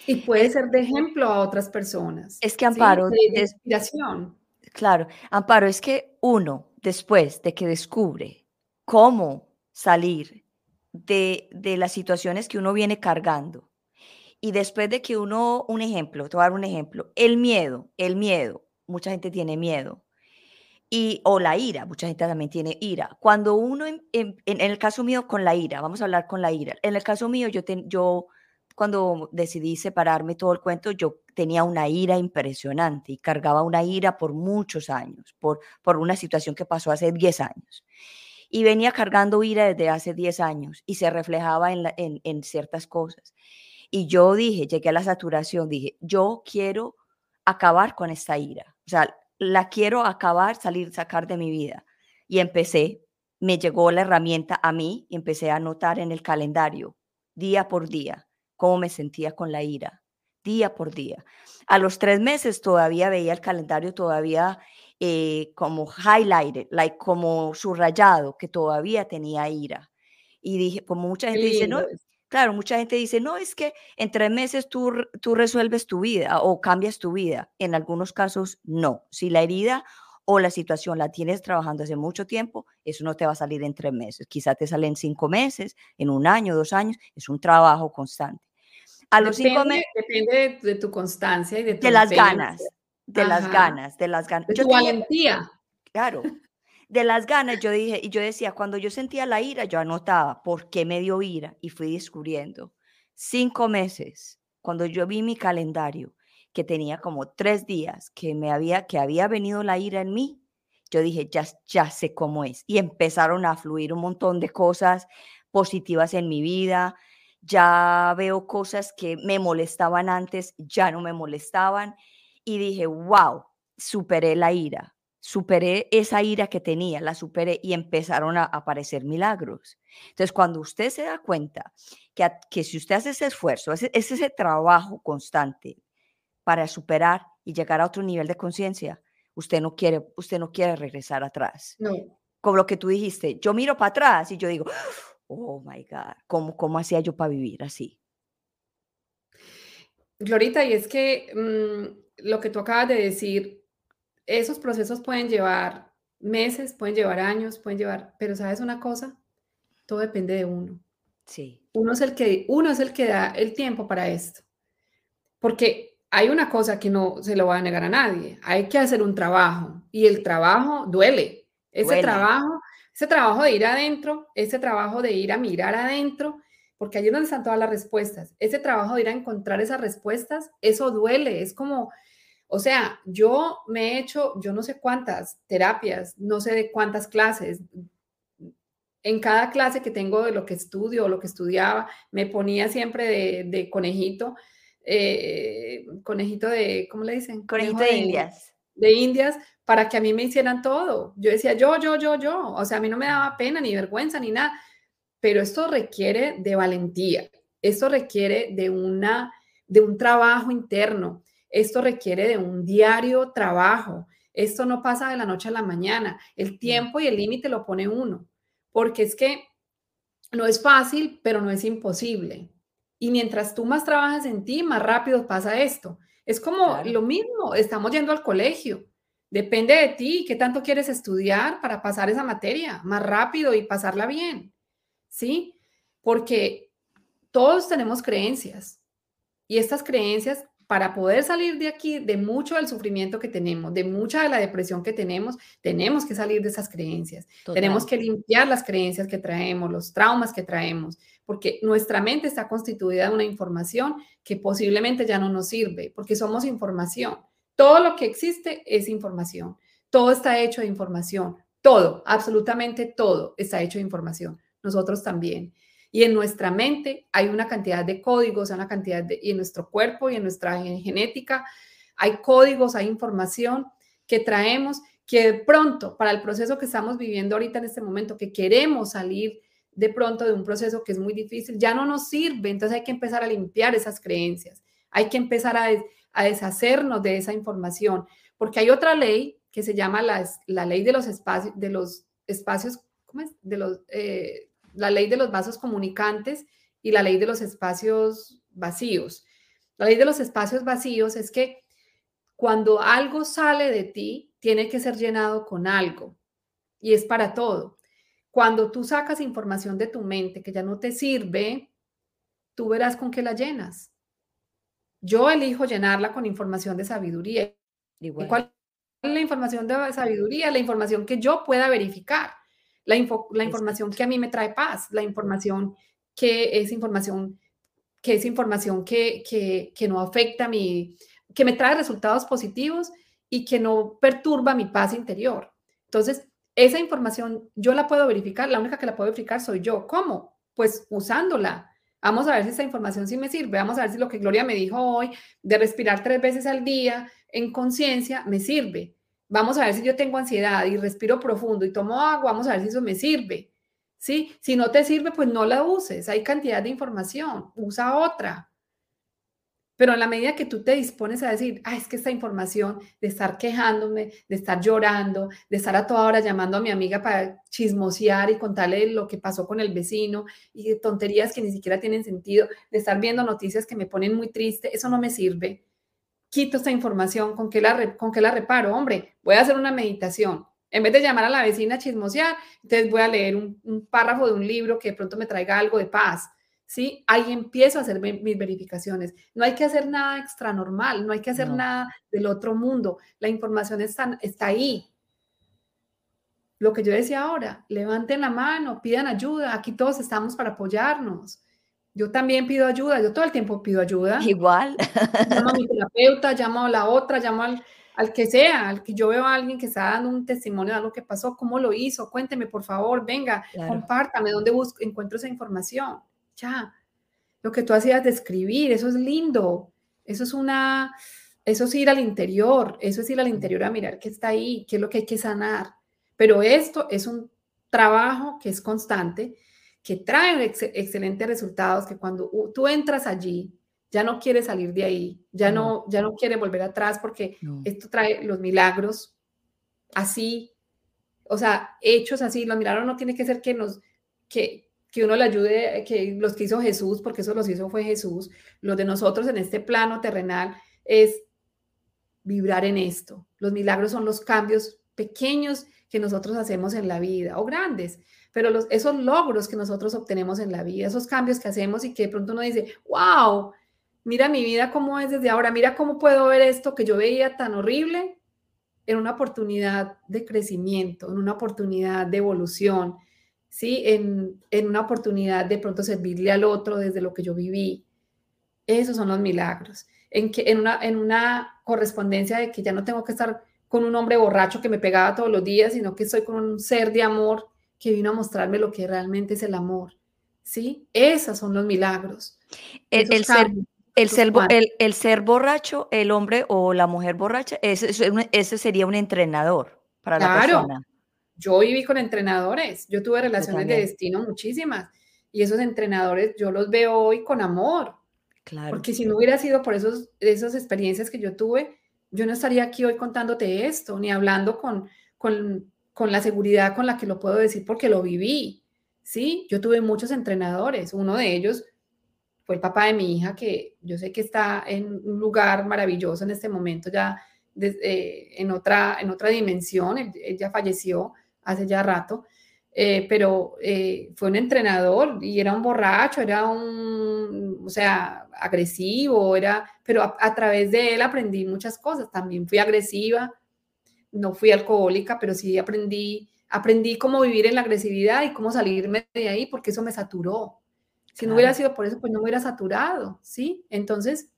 y puede ser de ejemplo a otras personas. Es que Amparo, de, inspiración. Claro, Amparo, es que uno, después de que descubre cómo salir de, de las situaciones que uno viene cargando, y después de que uno, un ejemplo, te voy a dar un ejemplo, el miedo, el miedo, mucha gente tiene miedo, y, o la ira, mucha gente también tiene ira. Cuando uno, en, en, el caso mío, con la ira, vamos a hablar con la ira, en el caso mío, yo, yo cuando decidí separarme todo el cuento, yo tenía una ira impresionante y cargaba una ira por muchos años, por, por una situación que pasó hace 10 años. Y venía cargando ira desde hace 10 años y se reflejaba en, en, en ciertas cosas. Y yo dije, llegué a la saturación, dije, yo quiero acabar con esta ira. O sea, la quiero acabar, salir, sacar de mi vida. Y empecé, me llegó la herramienta a mí y empecé a anotar en el calendario, día por día, cómo me sentía con la ira. día por día. A los tres meses todavía veía el calendario todavía eh, como highlighted, like como subrayado, que todavía tenía ira. Y dije, como mucha gente dice, no, claro, mucha gente dice, no, es que en tres meses tú, tú resuelves tu vida o cambias tu vida. En algunos casos, no. Si la herida o la situación la tienes trabajando hace mucho tiempo, eso no te va a salir en tres meses. Quizá te sale en cinco meses, en un año, dos años. Es un trabajo constante. A los cinco meses. Depende de, tu constancia y de tu De las ganas, de las ganas, de las ganas. De tu valentía. Claro. De las ganas, yo dije, y yo decía, cuando yo sentía la ira, yo anotaba por qué me dio ira y fui descubriendo. Cinco meses, cuando yo vi mi calendario, que tenía como tres días que me había, que había venido la ira en mí, yo dije, ya, ya sé cómo es. Y empezaron a fluir un montón de cosas positivas en mi vida. Ya veo cosas que me molestaban antes, ya no me molestaban. Y dije, wow, superé la ira, superé esa ira que tenía, la superé y empezaron a aparecer milagros. Entonces, cuando usted se da cuenta que, que si usted hace ese esfuerzo, es ese trabajo constante para superar y llegar a otro nivel de conciencia, usted no quiere, usted no quiere regresar atrás. No. Como lo que tú dijiste, yo miro para atrás y yo digo, oh my God, ¿cómo, cómo hacía yo para vivir así? Glorita, y es que mm, lo que tú acabas de decir, esos procesos pueden llevar meses, pueden llevar años, pueden llevar, pero ¿sabes una cosa? Todo depende de uno. Sí. Uno es el que, uno es el que da el tiempo para esto. Porque hay una cosa que no se lo va a negar a nadie. Hay que hacer un trabajo y el trabajo duele. Ese trabajo, ese trabajo de ir adentro, ese trabajo de ir a mirar adentro, porque allí es donde están todas las respuestas. Ese trabajo de ir a encontrar esas respuestas, eso duele. Es como, o sea, yo me he hecho, yo no sé cuántas terapias, no sé de cuántas clases. En cada clase que tengo de lo que estudio o lo que estudiaba, me ponía siempre de, de conejito eh, conejito de, ¿cómo le dicen? Conejito de, indias. De indias, para que a mí me hicieran todo. Yo decía, yo, yo, yo, yo. O sea, a mí no me daba pena, ni vergüenza, ni nada. Pero esto requiere de valentía. Esto requiere de, una, de un trabajo interno. Esto requiere de un diario trabajo. Esto no pasa de la noche a la mañana. El tiempo y el límite lo pone uno. Porque es que no es fácil, pero no es imposible. Y mientras tú más trabajas en ti, más rápido pasa esto. Es como lo mismo, estamos yendo al colegio. Depende de ti qué tanto quieres estudiar para pasar esa materia más rápido y pasarla bien. ¿Sí? Porque todos tenemos creencias y estas creencias para poder salir de aquí, de mucho del sufrimiento que tenemos, de mucha de la depresión que tenemos, tenemos que salir de esas creencias. Tenemos que limpiar las creencias que traemos, los traumas que traemos, porque nuestra mente está constituida de una información que posiblemente ya no nos sirve, porque somos información. Todo lo que existe es información. Todo está hecho de información. Todo, absolutamente todo está hecho de información. Nosotros también. Y en nuestra mente hay una cantidad de códigos, una cantidad de, y en nuestro cuerpo y en nuestra genética hay códigos, hay información que traemos que de pronto para el proceso que estamos viviendo ahorita en este momento, que queremos salir de pronto de un proceso que es muy difícil, ya no nos sirve. Entonces hay que empezar a limpiar esas creencias, hay que empezar a, a deshacernos de esa información, porque hay otra ley que se llama la, ley de los espacios, de los espacios, ¿cómo es? De los, eh, la ley de los vasos comunicantes y la ley de los espacios vacíos. La ley de los espacios vacíos es que cuando algo sale de ti, tiene que ser llenado con algo y es para todo. Cuando tú sacas información de tu mente que ya no te sirve, tú verás con qué la llenas. Yo elijo llenarla con información de sabiduría. ¿Cuál es la información de sabiduría? La información que yo pueda verificar la, información que a mí me trae paz, la información que es información que es información que, que, no afecta mi, que me trae resultados positivos y que no perturba mi paz interior. Entonces, esa información yo la puedo verificar, la única que la puedo verificar soy yo. ¿Cómo? Pues usándola. Vamos a ver si esa información sí me sirve, vamos a ver si lo que Gloria me dijo hoy de respirar tres veces al día en conciencia me sirve. Vamos a ver si yo tengo ansiedad y respiro profundo y tomo agua, vamos a ver si eso me sirve. ¿Sí? Si no te sirve, pues no la uses. Hay cantidad de información, usa otra. Pero en la medida que tú te dispones a decir, ah, es que esta información de estar quejándome, de estar llorando, de estar a toda hora llamando a mi amiga para chismosear y contarle lo que pasó con el vecino y tonterías que ni siquiera tienen sentido, de estar viendo noticias que me ponen muy triste, eso no me sirve. Quito esta información, ¿con qué la, con qué la reparo? Hombre, voy a hacer una meditación. En vez de llamar a la vecina a chismosear, entonces voy a leer un, un párrafo de un libro que de pronto me traiga algo de paz ¿sí? Ahí empiezo a hacer mis verificaciones. No hay que hacer nada extra normal, no hay que hacer nada del otro mundo. La información está, está ahí. Lo que yo decía ahora, levanten la mano, pidan ayuda. Aquí todos estamos para apoyarnos. Yo también pido ayuda, yo todo el tiempo pido ayuda. [LAUGHS] Igual. Llamo a mi terapeuta, llamo a la otra, llamo al, al que sea, al que yo veo a alguien que está dando un testimonio de algo que pasó, cómo lo hizo, cuénteme por favor, venga, compártame dónde busco, encuentro esa información ya. Lo que tú hacías de escribir, eso es lindo. Eso es una, eso es ir al interior, eso es ir al interior a mirar qué está ahí, qué es lo que hay que sanar. Pero esto es un trabajo que es constante, que trae excelentes resultados, que cuando tú entras allí, ya no quieres salir de ahí, ya no, ya no quieres volver atrás porque esto trae los milagros así, o sea, hechos así. Los milagros no tiene que ser que nos, que, que uno le ayude, que los que hizo Jesús, porque eso los hizo fue Jesús, los de nosotros en este plano terrenal es vibrar en esto. Los milagros son los cambios pequeños que nosotros hacemos en la vida, o grandes, pero los, esos logros que nosotros obtenemos en la vida, esos cambios que hacemos y que de pronto uno dice, wow, mira mi vida cómo es desde ahora, mira cómo puedo ver esto que yo veía tan horrible en una oportunidad de crecimiento, en una oportunidad de evolución, ¿sí? En, una oportunidad de pronto servirle al otro desde lo que yo viví. Esos son los milagros. En, que, en, una, en una correspondencia de que ya no tengo que estar con un hombre borracho que me pegaba todos los días, sino que estoy con un ser de amor que vino a mostrarme lo que realmente es el amor. ¿Sí? Esos son los milagros. El, ser, el, ser, el, ser, borracho, el hombre o la mujer borracha, ese, ese sería un entrenador para la persona. Yo viví con entrenadores, yo tuve relaciones de destino muchísimas y esos entrenadores yo los veo hoy con amor. Claro. Porque si no hubiera sido por esos, esas experiencias que yo tuve, yo no estaría aquí hoy contándote esto, ni hablando con, con, con la seguridad con la que lo puedo decir porque lo viví. Sí, yo tuve muchos entrenadores. Uno de ellos fue el papá de mi hija, que yo sé que está en un lugar maravilloso en este momento, ya eh, en, otra, en otra dimensión. Él, él, ya falleció, hace ya rato, eh, pero eh, fue un entrenador y era un borracho, era un, o sea, agresivo, era, pero a, través de él aprendí muchas cosas. También fui agresiva, no fui alcohólica, pero sí aprendí, aprendí cómo vivir en la agresividad y cómo salirme de ahí, porque eso me saturó. Si no hubiera sido por eso, pues no me hubiera saturado, ¿sí? Entonces,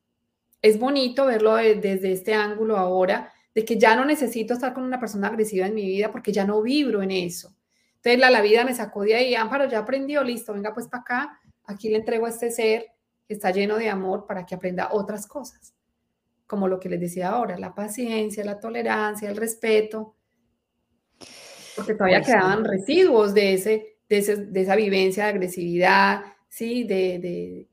es bonito verlo desde este ángulo ahora de que ya no necesito estar con una persona agresiva en mi vida porque ya no vibro en eso. Entonces la, la vida me sacó de ahí, Amparo ya aprendió, listo, venga pues para acá, aquí le entrego a este ser que está lleno de amor para que aprenda otras cosas, como lo que les decía ahora, la paciencia, la tolerancia, el respeto, porque todavía pues quedaban residuos de, ese, de, esa vivencia de agresividad, ¿sí? De, de,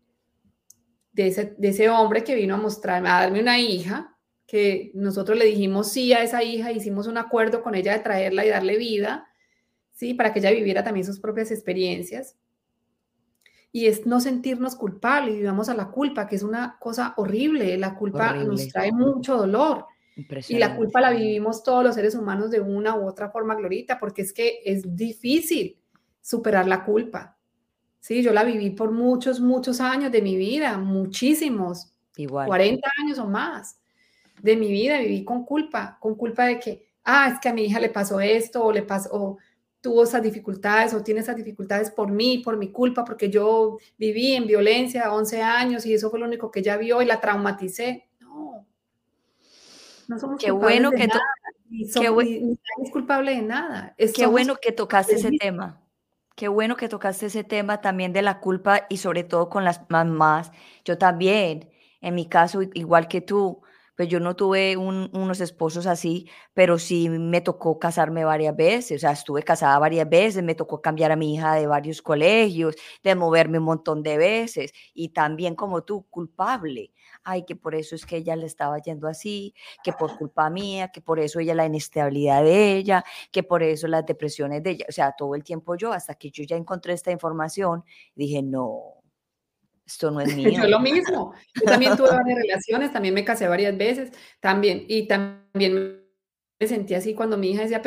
de, ese, de ese hombre que vino a mostrarme, a darme una hija, que nosotros le dijimos sí a esa hija, hicimos un acuerdo con ella de traerla y darle vida, ¿sí? Para que ella viviera también sus propias experiencias. Y es no sentirnos culpables, vivamos a la culpa, que es una cosa horrible. La culpa nos trae mucho dolor. Y la culpa la vivimos todos los seres humanos de una u otra forma, Glorita, porque es que es difícil superar la culpa. Sí, yo la viví por muchos, muchos años de mi vida, muchísimos. Igual. 40 años o más de mi vida viví con culpa, con culpa de que, ah, es que a mi hija le pasó esto, o le pasó, o tuvo esas dificultades, o tiene esas dificultades por mí, por mi culpa, porque yo viví en violencia a 11 años y eso fue lo único que ella vio y la traumaticé. No, no somos qué bueno que nada, qué culpable de nada. qué bueno que tocaste ese tema. Qué bueno que tocaste ese tema también de la culpa y sobre todo con las mamás. Yo también, en mi caso, igual que tú, pues yo no tuve unos esposos así, pero sí me tocó casarme varias veces, o sea, estuve casada varias veces, me tocó cambiar a mi hija de varios colegios, de moverme un montón de veces y también como tú, culpable. Ay, que por eso es que ella le estaba yendo así, que por culpa mía, que por eso ella la inestabilidad de ella, que por eso las depresiones de ella, o sea, todo el tiempo yo, hasta que yo ya encontré esta información, dije, no, esto no es [LAUGHS] mío. Yo lo mismo. Yo también tuve [LAUGHS] varias relaciones, también me casé varias veces, también, y también me sentí así cuando mi hija decía,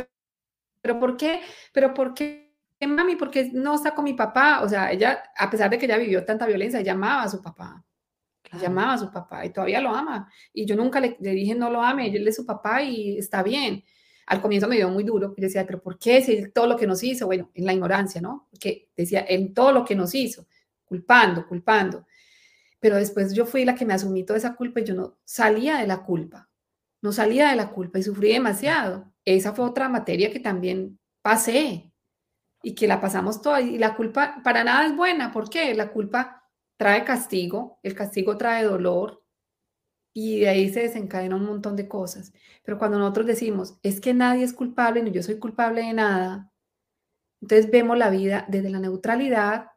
pero ¿por qué? ¿Pero por qué, mami? ¿Por qué no está con mi papá? O sea, ella, a pesar de que ella vivió tanta violencia, ella amaba a su papá. Llamaba a su papá y todavía lo ama. Y yo nunca le, dije no lo ame, él es su papá y está bien. Al comienzo me dio muy duro. Yo decía, pero ¿por qué? Si todo lo que nos hizo, bueno, en la ignorancia, ¿no? Que decía, en todo lo que nos hizo culpando, culpando. Pero después yo fui la que me asumí toda esa culpa y yo no salía de la culpa, no salía de la culpa y sufrí demasiado. Esa fue otra materia que también pasé y que la pasamos toda. Y la culpa para nada es buena. ¿Por qué? La culpa trae castigo, el castigo trae dolor y de ahí se desencadena un montón de cosas. Pero cuando nosotros decimos, es que nadie es culpable, ni yo soy culpable de nada, entonces vemos la vida desde la neutralidad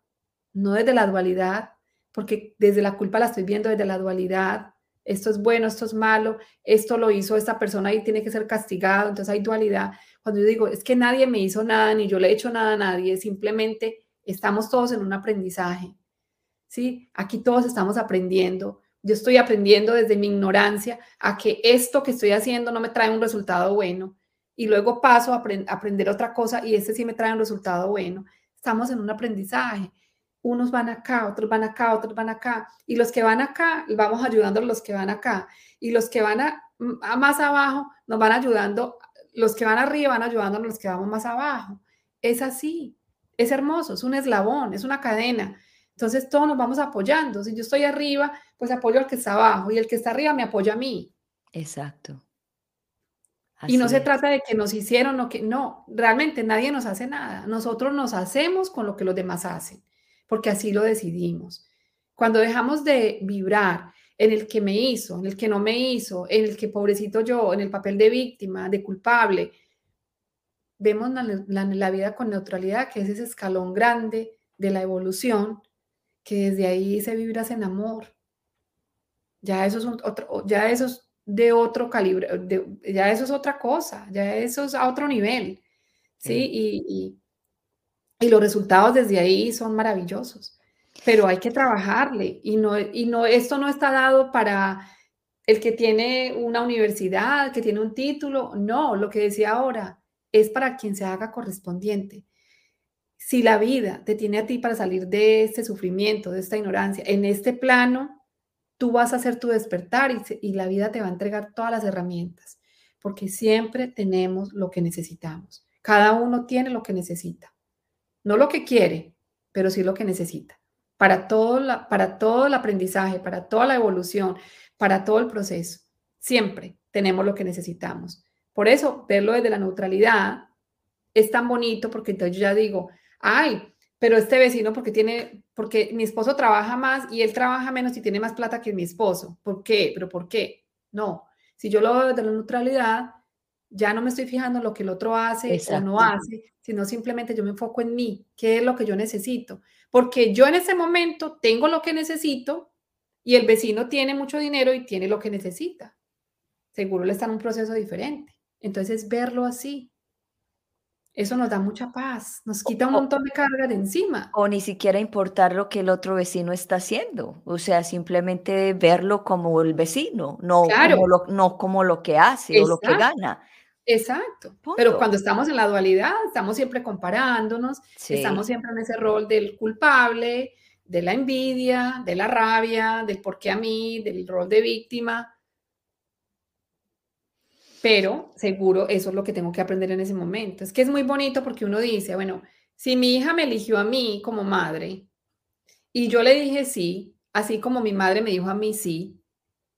no desde la dualidad, porque desde la culpa la estoy viendo desde la dualidad. Esto es bueno, esto es malo, esto lo hizo esta persona y tiene que ser castigado, entonces hay dualidad. Cuando yo digo, es que nadie me hizo nada, ni yo le he hecho nada a nadie, simplemente estamos todos en un aprendizaje. ¿Sí? Aquí todos estamos aprendiendo. Yo estoy aprendiendo desde mi ignorancia a que esto que estoy haciendo no me trae un resultado bueno y luego paso a aprender otra cosa y este sí me trae un resultado bueno. Estamos en un aprendizaje unos van acá, otros van acá, otros van acá, y los que van acá, vamos ayudando a los que van acá, y los que van a, más abajo, nos van ayudando, los que van arriba van ayudando a los que vamos más abajo. Es así, es hermoso, es un eslabón, es una cadena. Entonces todos nos vamos apoyando. Si yo estoy arriba, pues apoyo al que está abajo, y el que está arriba me apoya a mí. Exacto. y no se trata de que nos hicieron o que no, realmente nadie nos hace nada. Nosotros nos hacemos con lo que los demás hacen porque así lo decidimos. Cuando dejamos de vibrar en el que me hizo, en el que no me hizo, en el que pobrecito yo, en el papel de víctima, de culpable, vemos la, vida con neutralidad, que es ese escalón grande de la evolución, que desde ahí se vibras en amor. Ya eso es otro, ya eso es de otro calibre, ya eso es otra cosa, ya eso es a otro nivel, ¿sí? y, y los resultados desde ahí son maravillosos, pero hay que trabajarle y no, y no, esto no está dado para el que tiene una universidad, que tiene un título, no, lo que decía ahora es para quien se haga correspondiente. Si la vida te tiene a ti para salir de este sufrimiento, de esta ignorancia, en este plano, tú vas a hacer tu despertar y, y la vida te va a entregar todas las herramientas, porque siempre tenemos lo que necesitamos. Cada uno tiene lo que necesita. No lo que quiere, pero sí lo que necesita. Para todo, para todo el aprendizaje, para toda la evolución, para todo el proceso. Siempre tenemos lo que necesitamos. Por eso, verlo desde la neutralidad es tan bonito porque entonces yo ya digo, ay, pero este vecino porque tiene, porque mi esposo trabaja más y él trabaja menos y tiene más plata que mi esposo. ¿Por qué? ¿Pero por qué? No. Si yo lo veo desde la neutralidad, ya no me estoy fijando en lo que el otro hace o no hace, sino simplemente yo me enfoco en mí, qué es lo que yo necesito. Porque yo en ese momento tengo lo que necesito y el vecino tiene mucho dinero y tiene lo que necesita. Seguro le está en un proceso diferente. Entonces, verlo así, eso nos da mucha paz, nos quita un montón de carga de encima. O ni siquiera importar lo que el otro vecino está haciendo, o sea, simplemente verlo como el vecino, no, como, lo, no como lo que hace o lo que gana. Exacto. Pero cuando estamos en la dualidad, estamos siempre comparándonos, estamos siempre en ese rol del culpable, de la envidia, de la rabia, del por qué a mí, del rol de víctima. Pero seguro eso es lo que tengo que aprender en ese momento. Es que es muy bonito porque uno dice, bueno, si mi hija me eligió a mí como madre y yo le dije sí, así como mi madre me dijo a mí sí,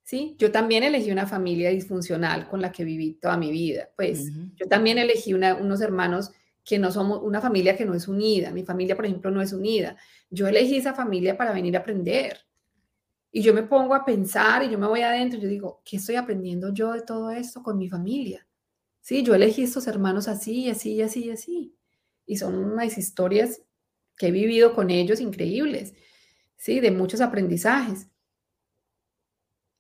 ¿sí? Yo también elegí una familia disfuncional con la que viví toda mi vida. Pues yo también elegí unos hermanos que no somos, una familia que no es unida. Mi familia, por ejemplo, no es unida. Yo elegí esa familia para venir a aprender. Y yo me pongo a pensar y yo me voy adentro y yo digo, ¿qué estoy aprendiendo yo de todo esto con mi familia? Sí, yo elegí estos hermanos así, así, así, así. Y son unas historias que he vivido con ellos increíbles, sí, de muchos aprendizajes.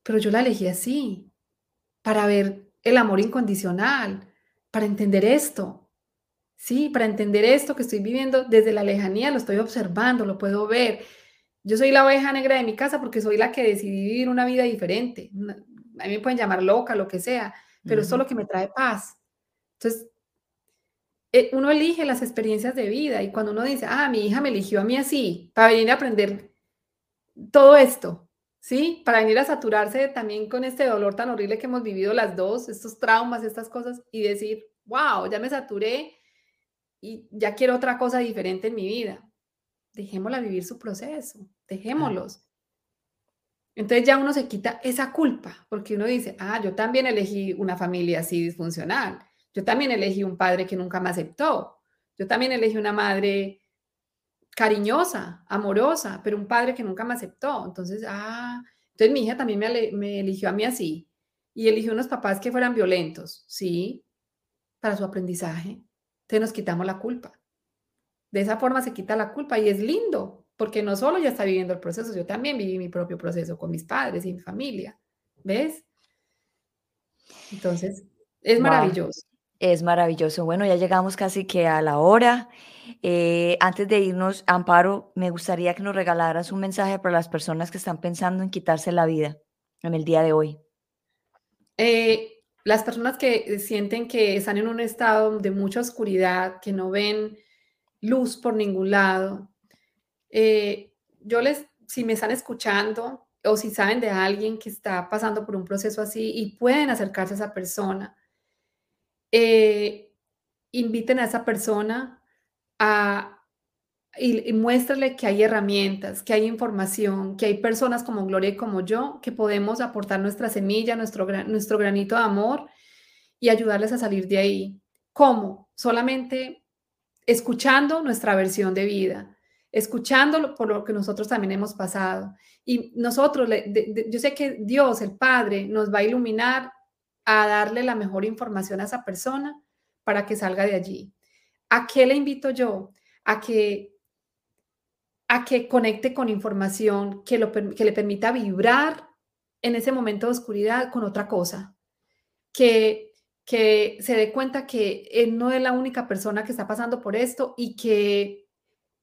Pero yo la elegí así, para ver el amor incondicional, para entender esto, sí, para entender esto que estoy viviendo desde la lejanía, lo estoy observando, lo puedo ver. Yo soy la oveja negra de mi casa porque soy la que decidí vivir una vida diferente. A mí me pueden llamar loca, lo que sea, pero esto es lo que me trae paz. Entonces, eh, uno elige las experiencias de vida y cuando uno dice, ah, mi hija me eligió a mí así, para venir a aprender todo esto, ¿sí? Para venir a saturarse también con este dolor tan horrible que hemos vivido las dos, estos traumas, estas cosas, y decir, wow, ya me saturé y ya quiero otra cosa diferente en mi vida. Dejémosla vivir su proceso, dejémoslos. Entonces ya uno se quita esa culpa, porque uno dice, ah, yo también elegí una familia así disfuncional yo también elegí un padre que nunca me aceptó. Yo también elegí una madre cariñosa, amorosa, pero un padre que nunca me aceptó. Entonces, ah, entonces mi hija también me, me eligió a mí así. Y eligió unos papás que fueran violentos, sí, para su aprendizaje. Entonces nos quitamos la culpa. De esa forma se quita la culpa y es lindo, porque no solo ya está viviendo el proceso, yo también viví mi propio proceso con mis padres y mi familia. ¿Ves? Entonces, es maravilloso. Es maravilloso. Bueno, ya llegamos casi que a la hora. Eh, antes de irnos, Amparo, me gustaría que nos regalaras un mensaje para las personas que están pensando en quitarse la vida en el día de hoy. Eh, las personas que sienten que están en un estado de mucha oscuridad, que no ven luz por ningún lado, eh, yo les, si me están escuchando o si saben de alguien que está pasando por un proceso así y pueden acercarse a esa persona, eh, inviten a esa persona a y, muéstrale que hay herramientas, que hay información, que hay personas como Gloria y como yo que podemos aportar nuestra semilla, nuestro, nuestro granito de amor y ayudarles a salir de ahí. ¿Cómo? Solamente escuchando nuestra versión de vida, escuchando por lo que nosotros también hemos pasado. Y nosotros, yo sé que Dios, el Padre, nos va a iluminar a darle la mejor información a esa persona para que salga de allí. ¿A qué le invito yo? A que a que conecte con información que, lo, que le permita vibrar en ese momento de oscuridad con otra cosa, que, que se dé cuenta que él no es la única persona que está pasando por esto y que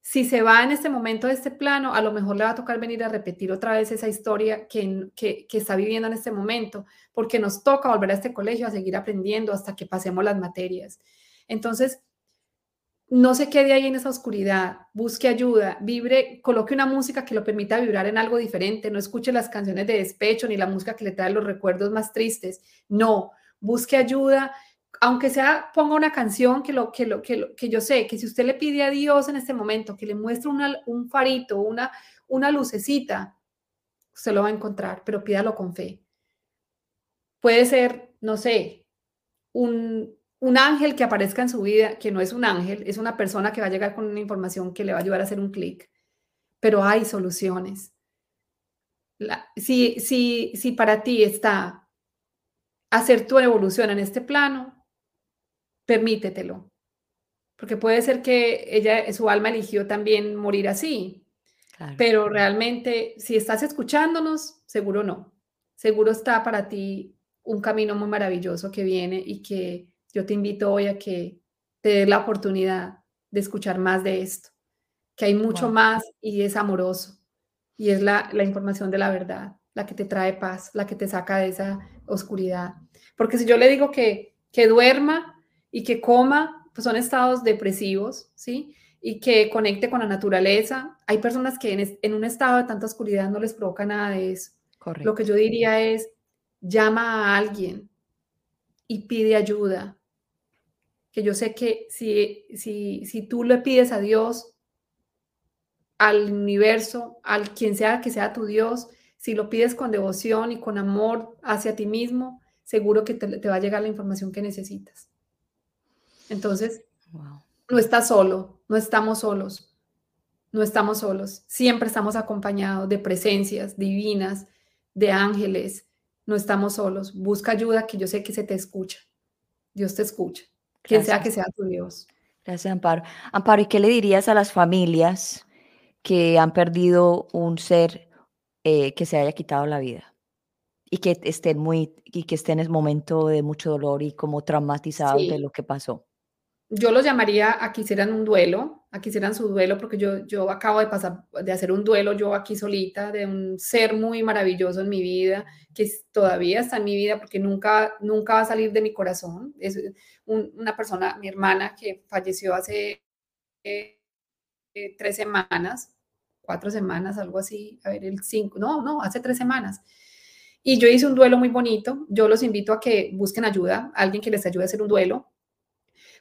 si se va en este momento de este plano, a lo mejor le va a tocar venir a repetir otra vez esa historia que, que, está viviendo en este momento, porque nos toca volver a este colegio a seguir aprendiendo hasta que pasemos las materias. Entonces, no se quede ahí en esa oscuridad, busque ayuda, vibre, coloque una música que lo permita vibrar en algo diferente, no escuche las canciones de despecho ni la música que le trae los recuerdos más tristes, no, busque ayuda, aunque sea, ponga una canción que, lo, que, lo, que, que yo sé que si usted le pide a Dios en este momento que le muestre un farito, una, una lucecita, usted lo va a encontrar, pero pídalo con fe. Puede ser, no sé, un, un ángel que aparezca en su vida, que no es un ángel, es una persona que va a llegar con una información que le va a ayudar a hacer un clic, pero hay soluciones. si, si, si para ti está hacer tu evolución en este plano, permítetelo. Porque puede ser que ella, su alma eligió también morir así. Pero realmente, si estás escuchándonos, seguro no. Seguro está para ti un camino muy maravilloso que viene y que yo te invito hoy a que te des la oportunidad de escuchar más de esto. Que hay mucho más y es amoroso. Y es la, la información de la verdad, la que te trae paz, la que te saca de esa oscuridad. Porque si yo le digo que, que duerma, y que coma, pues son estados depresivos, ¿sí? Y que conecte con la naturaleza. Hay personas que en, un estado de tanta oscuridad no les provoca nada de eso. Correcto. Lo que yo diría es, llama a alguien y pide ayuda. Que yo sé que si, si, si tú le pides a Dios, al universo, al quien sea que sea tu Dios, si lo pides con devoción y con amor hacia ti mismo, seguro que te va a llegar la información que necesitas. Entonces, no estás solo, no estamos solos. no estamos solos, siempre estamos acompañados de presencias divinas, de ángeles, no estamos solos. Busca ayuda que yo sé que se te escucha. Dios te escucha, quien sea que sea tu Dios. Gracias, Amparo. Amparo, ¿y qué le dirías a las familias que han perdido un ser eh, que se haya quitado la vida? Y que estén muy, y que estén en el momento de mucho dolor y como traumatizados de lo que pasó yo lo llamaría a que hicieran un duelo, a que hicieran su duelo, porque yo, yo acabo de pasar, de hacer un duelo yo aquí solita, de un ser muy maravilloso en mi vida, que todavía está en mi vida, porque nunca, nunca va a salir de mi corazón. Es una persona, mi hermana, que falleció hace eh, tres semanas, cuatro semanas, algo así, a ver, el cinco, no, no, hace tres semanas. Y yo hice un duelo muy bonito. Yo los invito a que busquen ayuda, alguien que les ayude a hacer un duelo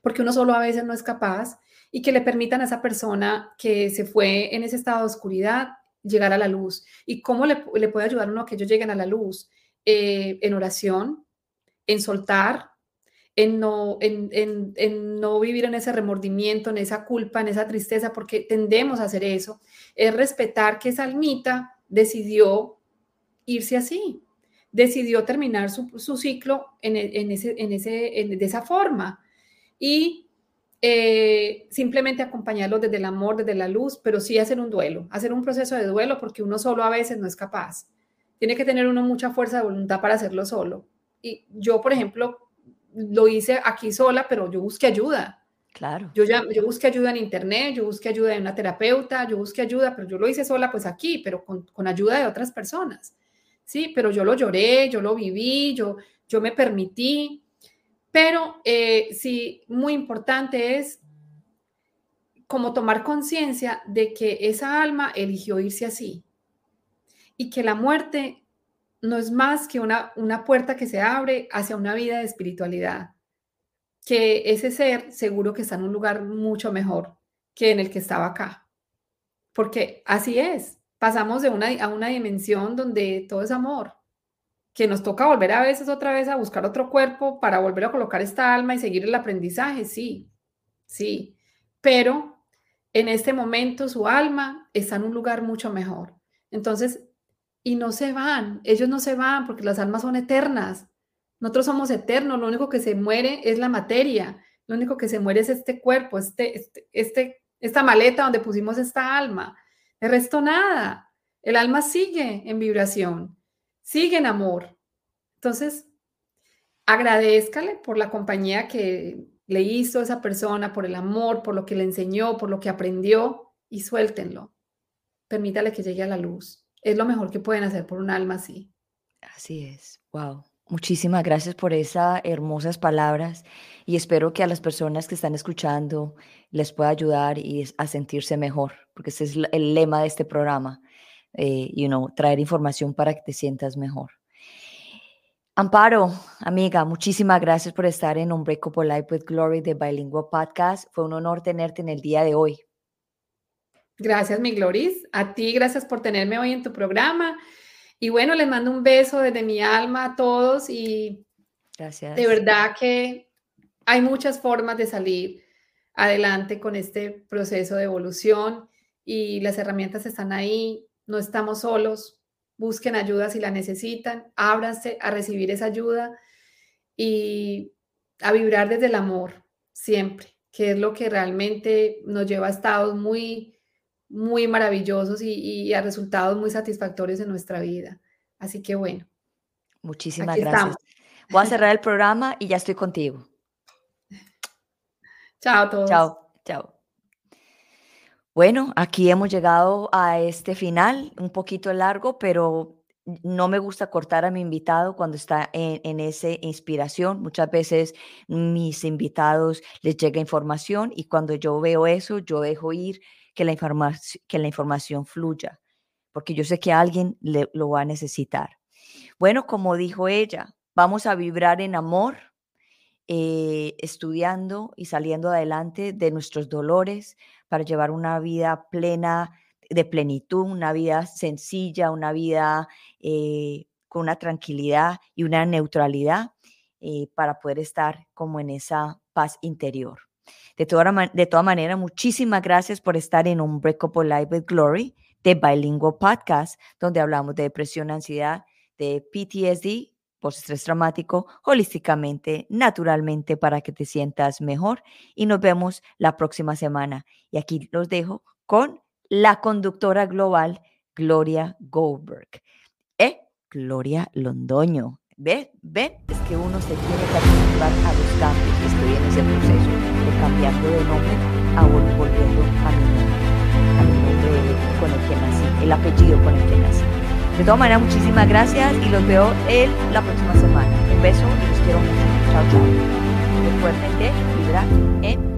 porque uno solo a veces no es capaz y que le permitan a esa persona que se fue en ese estado de oscuridad llegar a la luz. ¿Y cómo le, puede ayudar uno a que ellos lleguen a la luz? Eh, en oración, en soltar, en no, en, no vivir en ese remordimiento, en esa culpa, en esa tristeza, porque tendemos a hacer eso. Es respetar que esa almita decidió irse así, decidió terminar su, ciclo en, ese, en ese, de esa forma y eh, simplemente acompañarlos desde el amor, desde la luz, pero sí hacer un duelo, hacer un proceso de duelo porque uno solo a veces no es capaz. Tiene que tener uno mucha fuerza de voluntad para hacerlo solo. Y yo, por ejemplo, lo hice aquí sola, pero yo busqué ayuda. Claro. Yo, ya, yo busqué ayuda en internet, yo busqué ayuda de una terapeuta, yo busqué ayuda, pero yo lo hice sola pues aquí, pero con, con ayuda de otras personas. Sí, pero yo lo lloré, yo lo viví, yo, yo me permití, pero eh, sí, muy importante es como tomar conciencia de que esa alma eligió irse así y que la muerte no es más que una, una puerta que se abre hacia una vida de espiritualidad, que ese ser seguro que está en un lugar mucho mejor que en el que estaba acá, porque así es, pasamos de una, a una dimensión donde todo es amor, que nos toca volver a veces otra vez a buscar otro cuerpo para volver a colocar esta alma y seguir el aprendizaje, sí, sí, pero en este momento su alma está en un lugar mucho mejor. Entonces, y no se van, ellos no se van porque las almas son eternas. Nosotros somos eternos, lo único que se muere es la materia, lo único que se muere es este cuerpo, este, este, este esta maleta donde pusimos esta alma. El resto nada. El alma sigue en vibración sigue en amor. Entonces, agradezcale por la compañía que le hizo esa persona, por el amor, por lo que le enseñó, por lo que aprendió y suéltenlo. Permítale que llegue a la luz. Es lo mejor que pueden hacer por un alma así. Así es. Wow. Muchísimas gracias por esas hermosas palabras y espero que a las personas que están escuchando les pueda ayudar y a sentirse mejor, porque ese es el lema de este programa, eh, you know, traer información para que te sientas mejor. Amparo, amiga, muchísimas gracias por estar en Unbreakable Life with Glory de Bilingual Podcast. Fue un honor tenerte en el día de hoy. Gracias, mi Gloris. A ti, gracias por tenerme hoy en tu programa. Y bueno, les mando un beso desde mi alma a todos y gracias. de verdad que hay muchas formas de salir adelante con este proceso de evolución y las herramientas están ahí no estamos solos, busquen ayuda si la necesitan, ábranse a recibir esa ayuda y a vibrar desde el amor siempre, que es lo que realmente nos lleva a estados muy, muy maravillosos y, a resultados muy satisfactorios en nuestra vida. Así que bueno. Muchísimas gracias. Voy a cerrar el programa y ya estoy contigo. [LAUGHS] Chao a todos. Chao, chao. Bueno, aquí hemos llegado a este final, un poquito largo, pero no me gusta cortar a mi invitado cuando está en, esa inspiración. Muchas veces mis invitados les llega información y cuando yo veo eso, yo dejo ir que la, que la información fluya, porque yo sé que alguien lo va a necesitar. Bueno, como dijo ella, vamos a vibrar en amor, eh, estudiando y saliendo adelante de nuestros dolores para llevar una vida plena, de plenitud, una vida sencilla, una vida eh, con una tranquilidad y una neutralidad eh, para poder estar como en esa paz interior. De toda, de toda manera, muchísimas gracias por estar en Unbreakable Life with Glory, de Bilingual Podcast, donde hablamos de depresión, ansiedad, de PTSD, post-estrés traumático, holísticamente, naturalmente, para que te sientas mejor. Y nos vemos la próxima semana. Y aquí los dejo con la conductora global, Gloria Goldberg. Eh, Gloria Londoño. ¿Ve? ¿Ven? Es que uno se tiene que acostumbar a los cambios. Estoy en ese proceso de cambiando de nombre a volviendo a mi nombre, a mi nombre con el que nací, el apellido con el que nací. De todas maneras, muchísimas gracias y los veo el, la próxima semana. Un beso y los quiero mucho. Chao, chao. Recuerden de vibrar en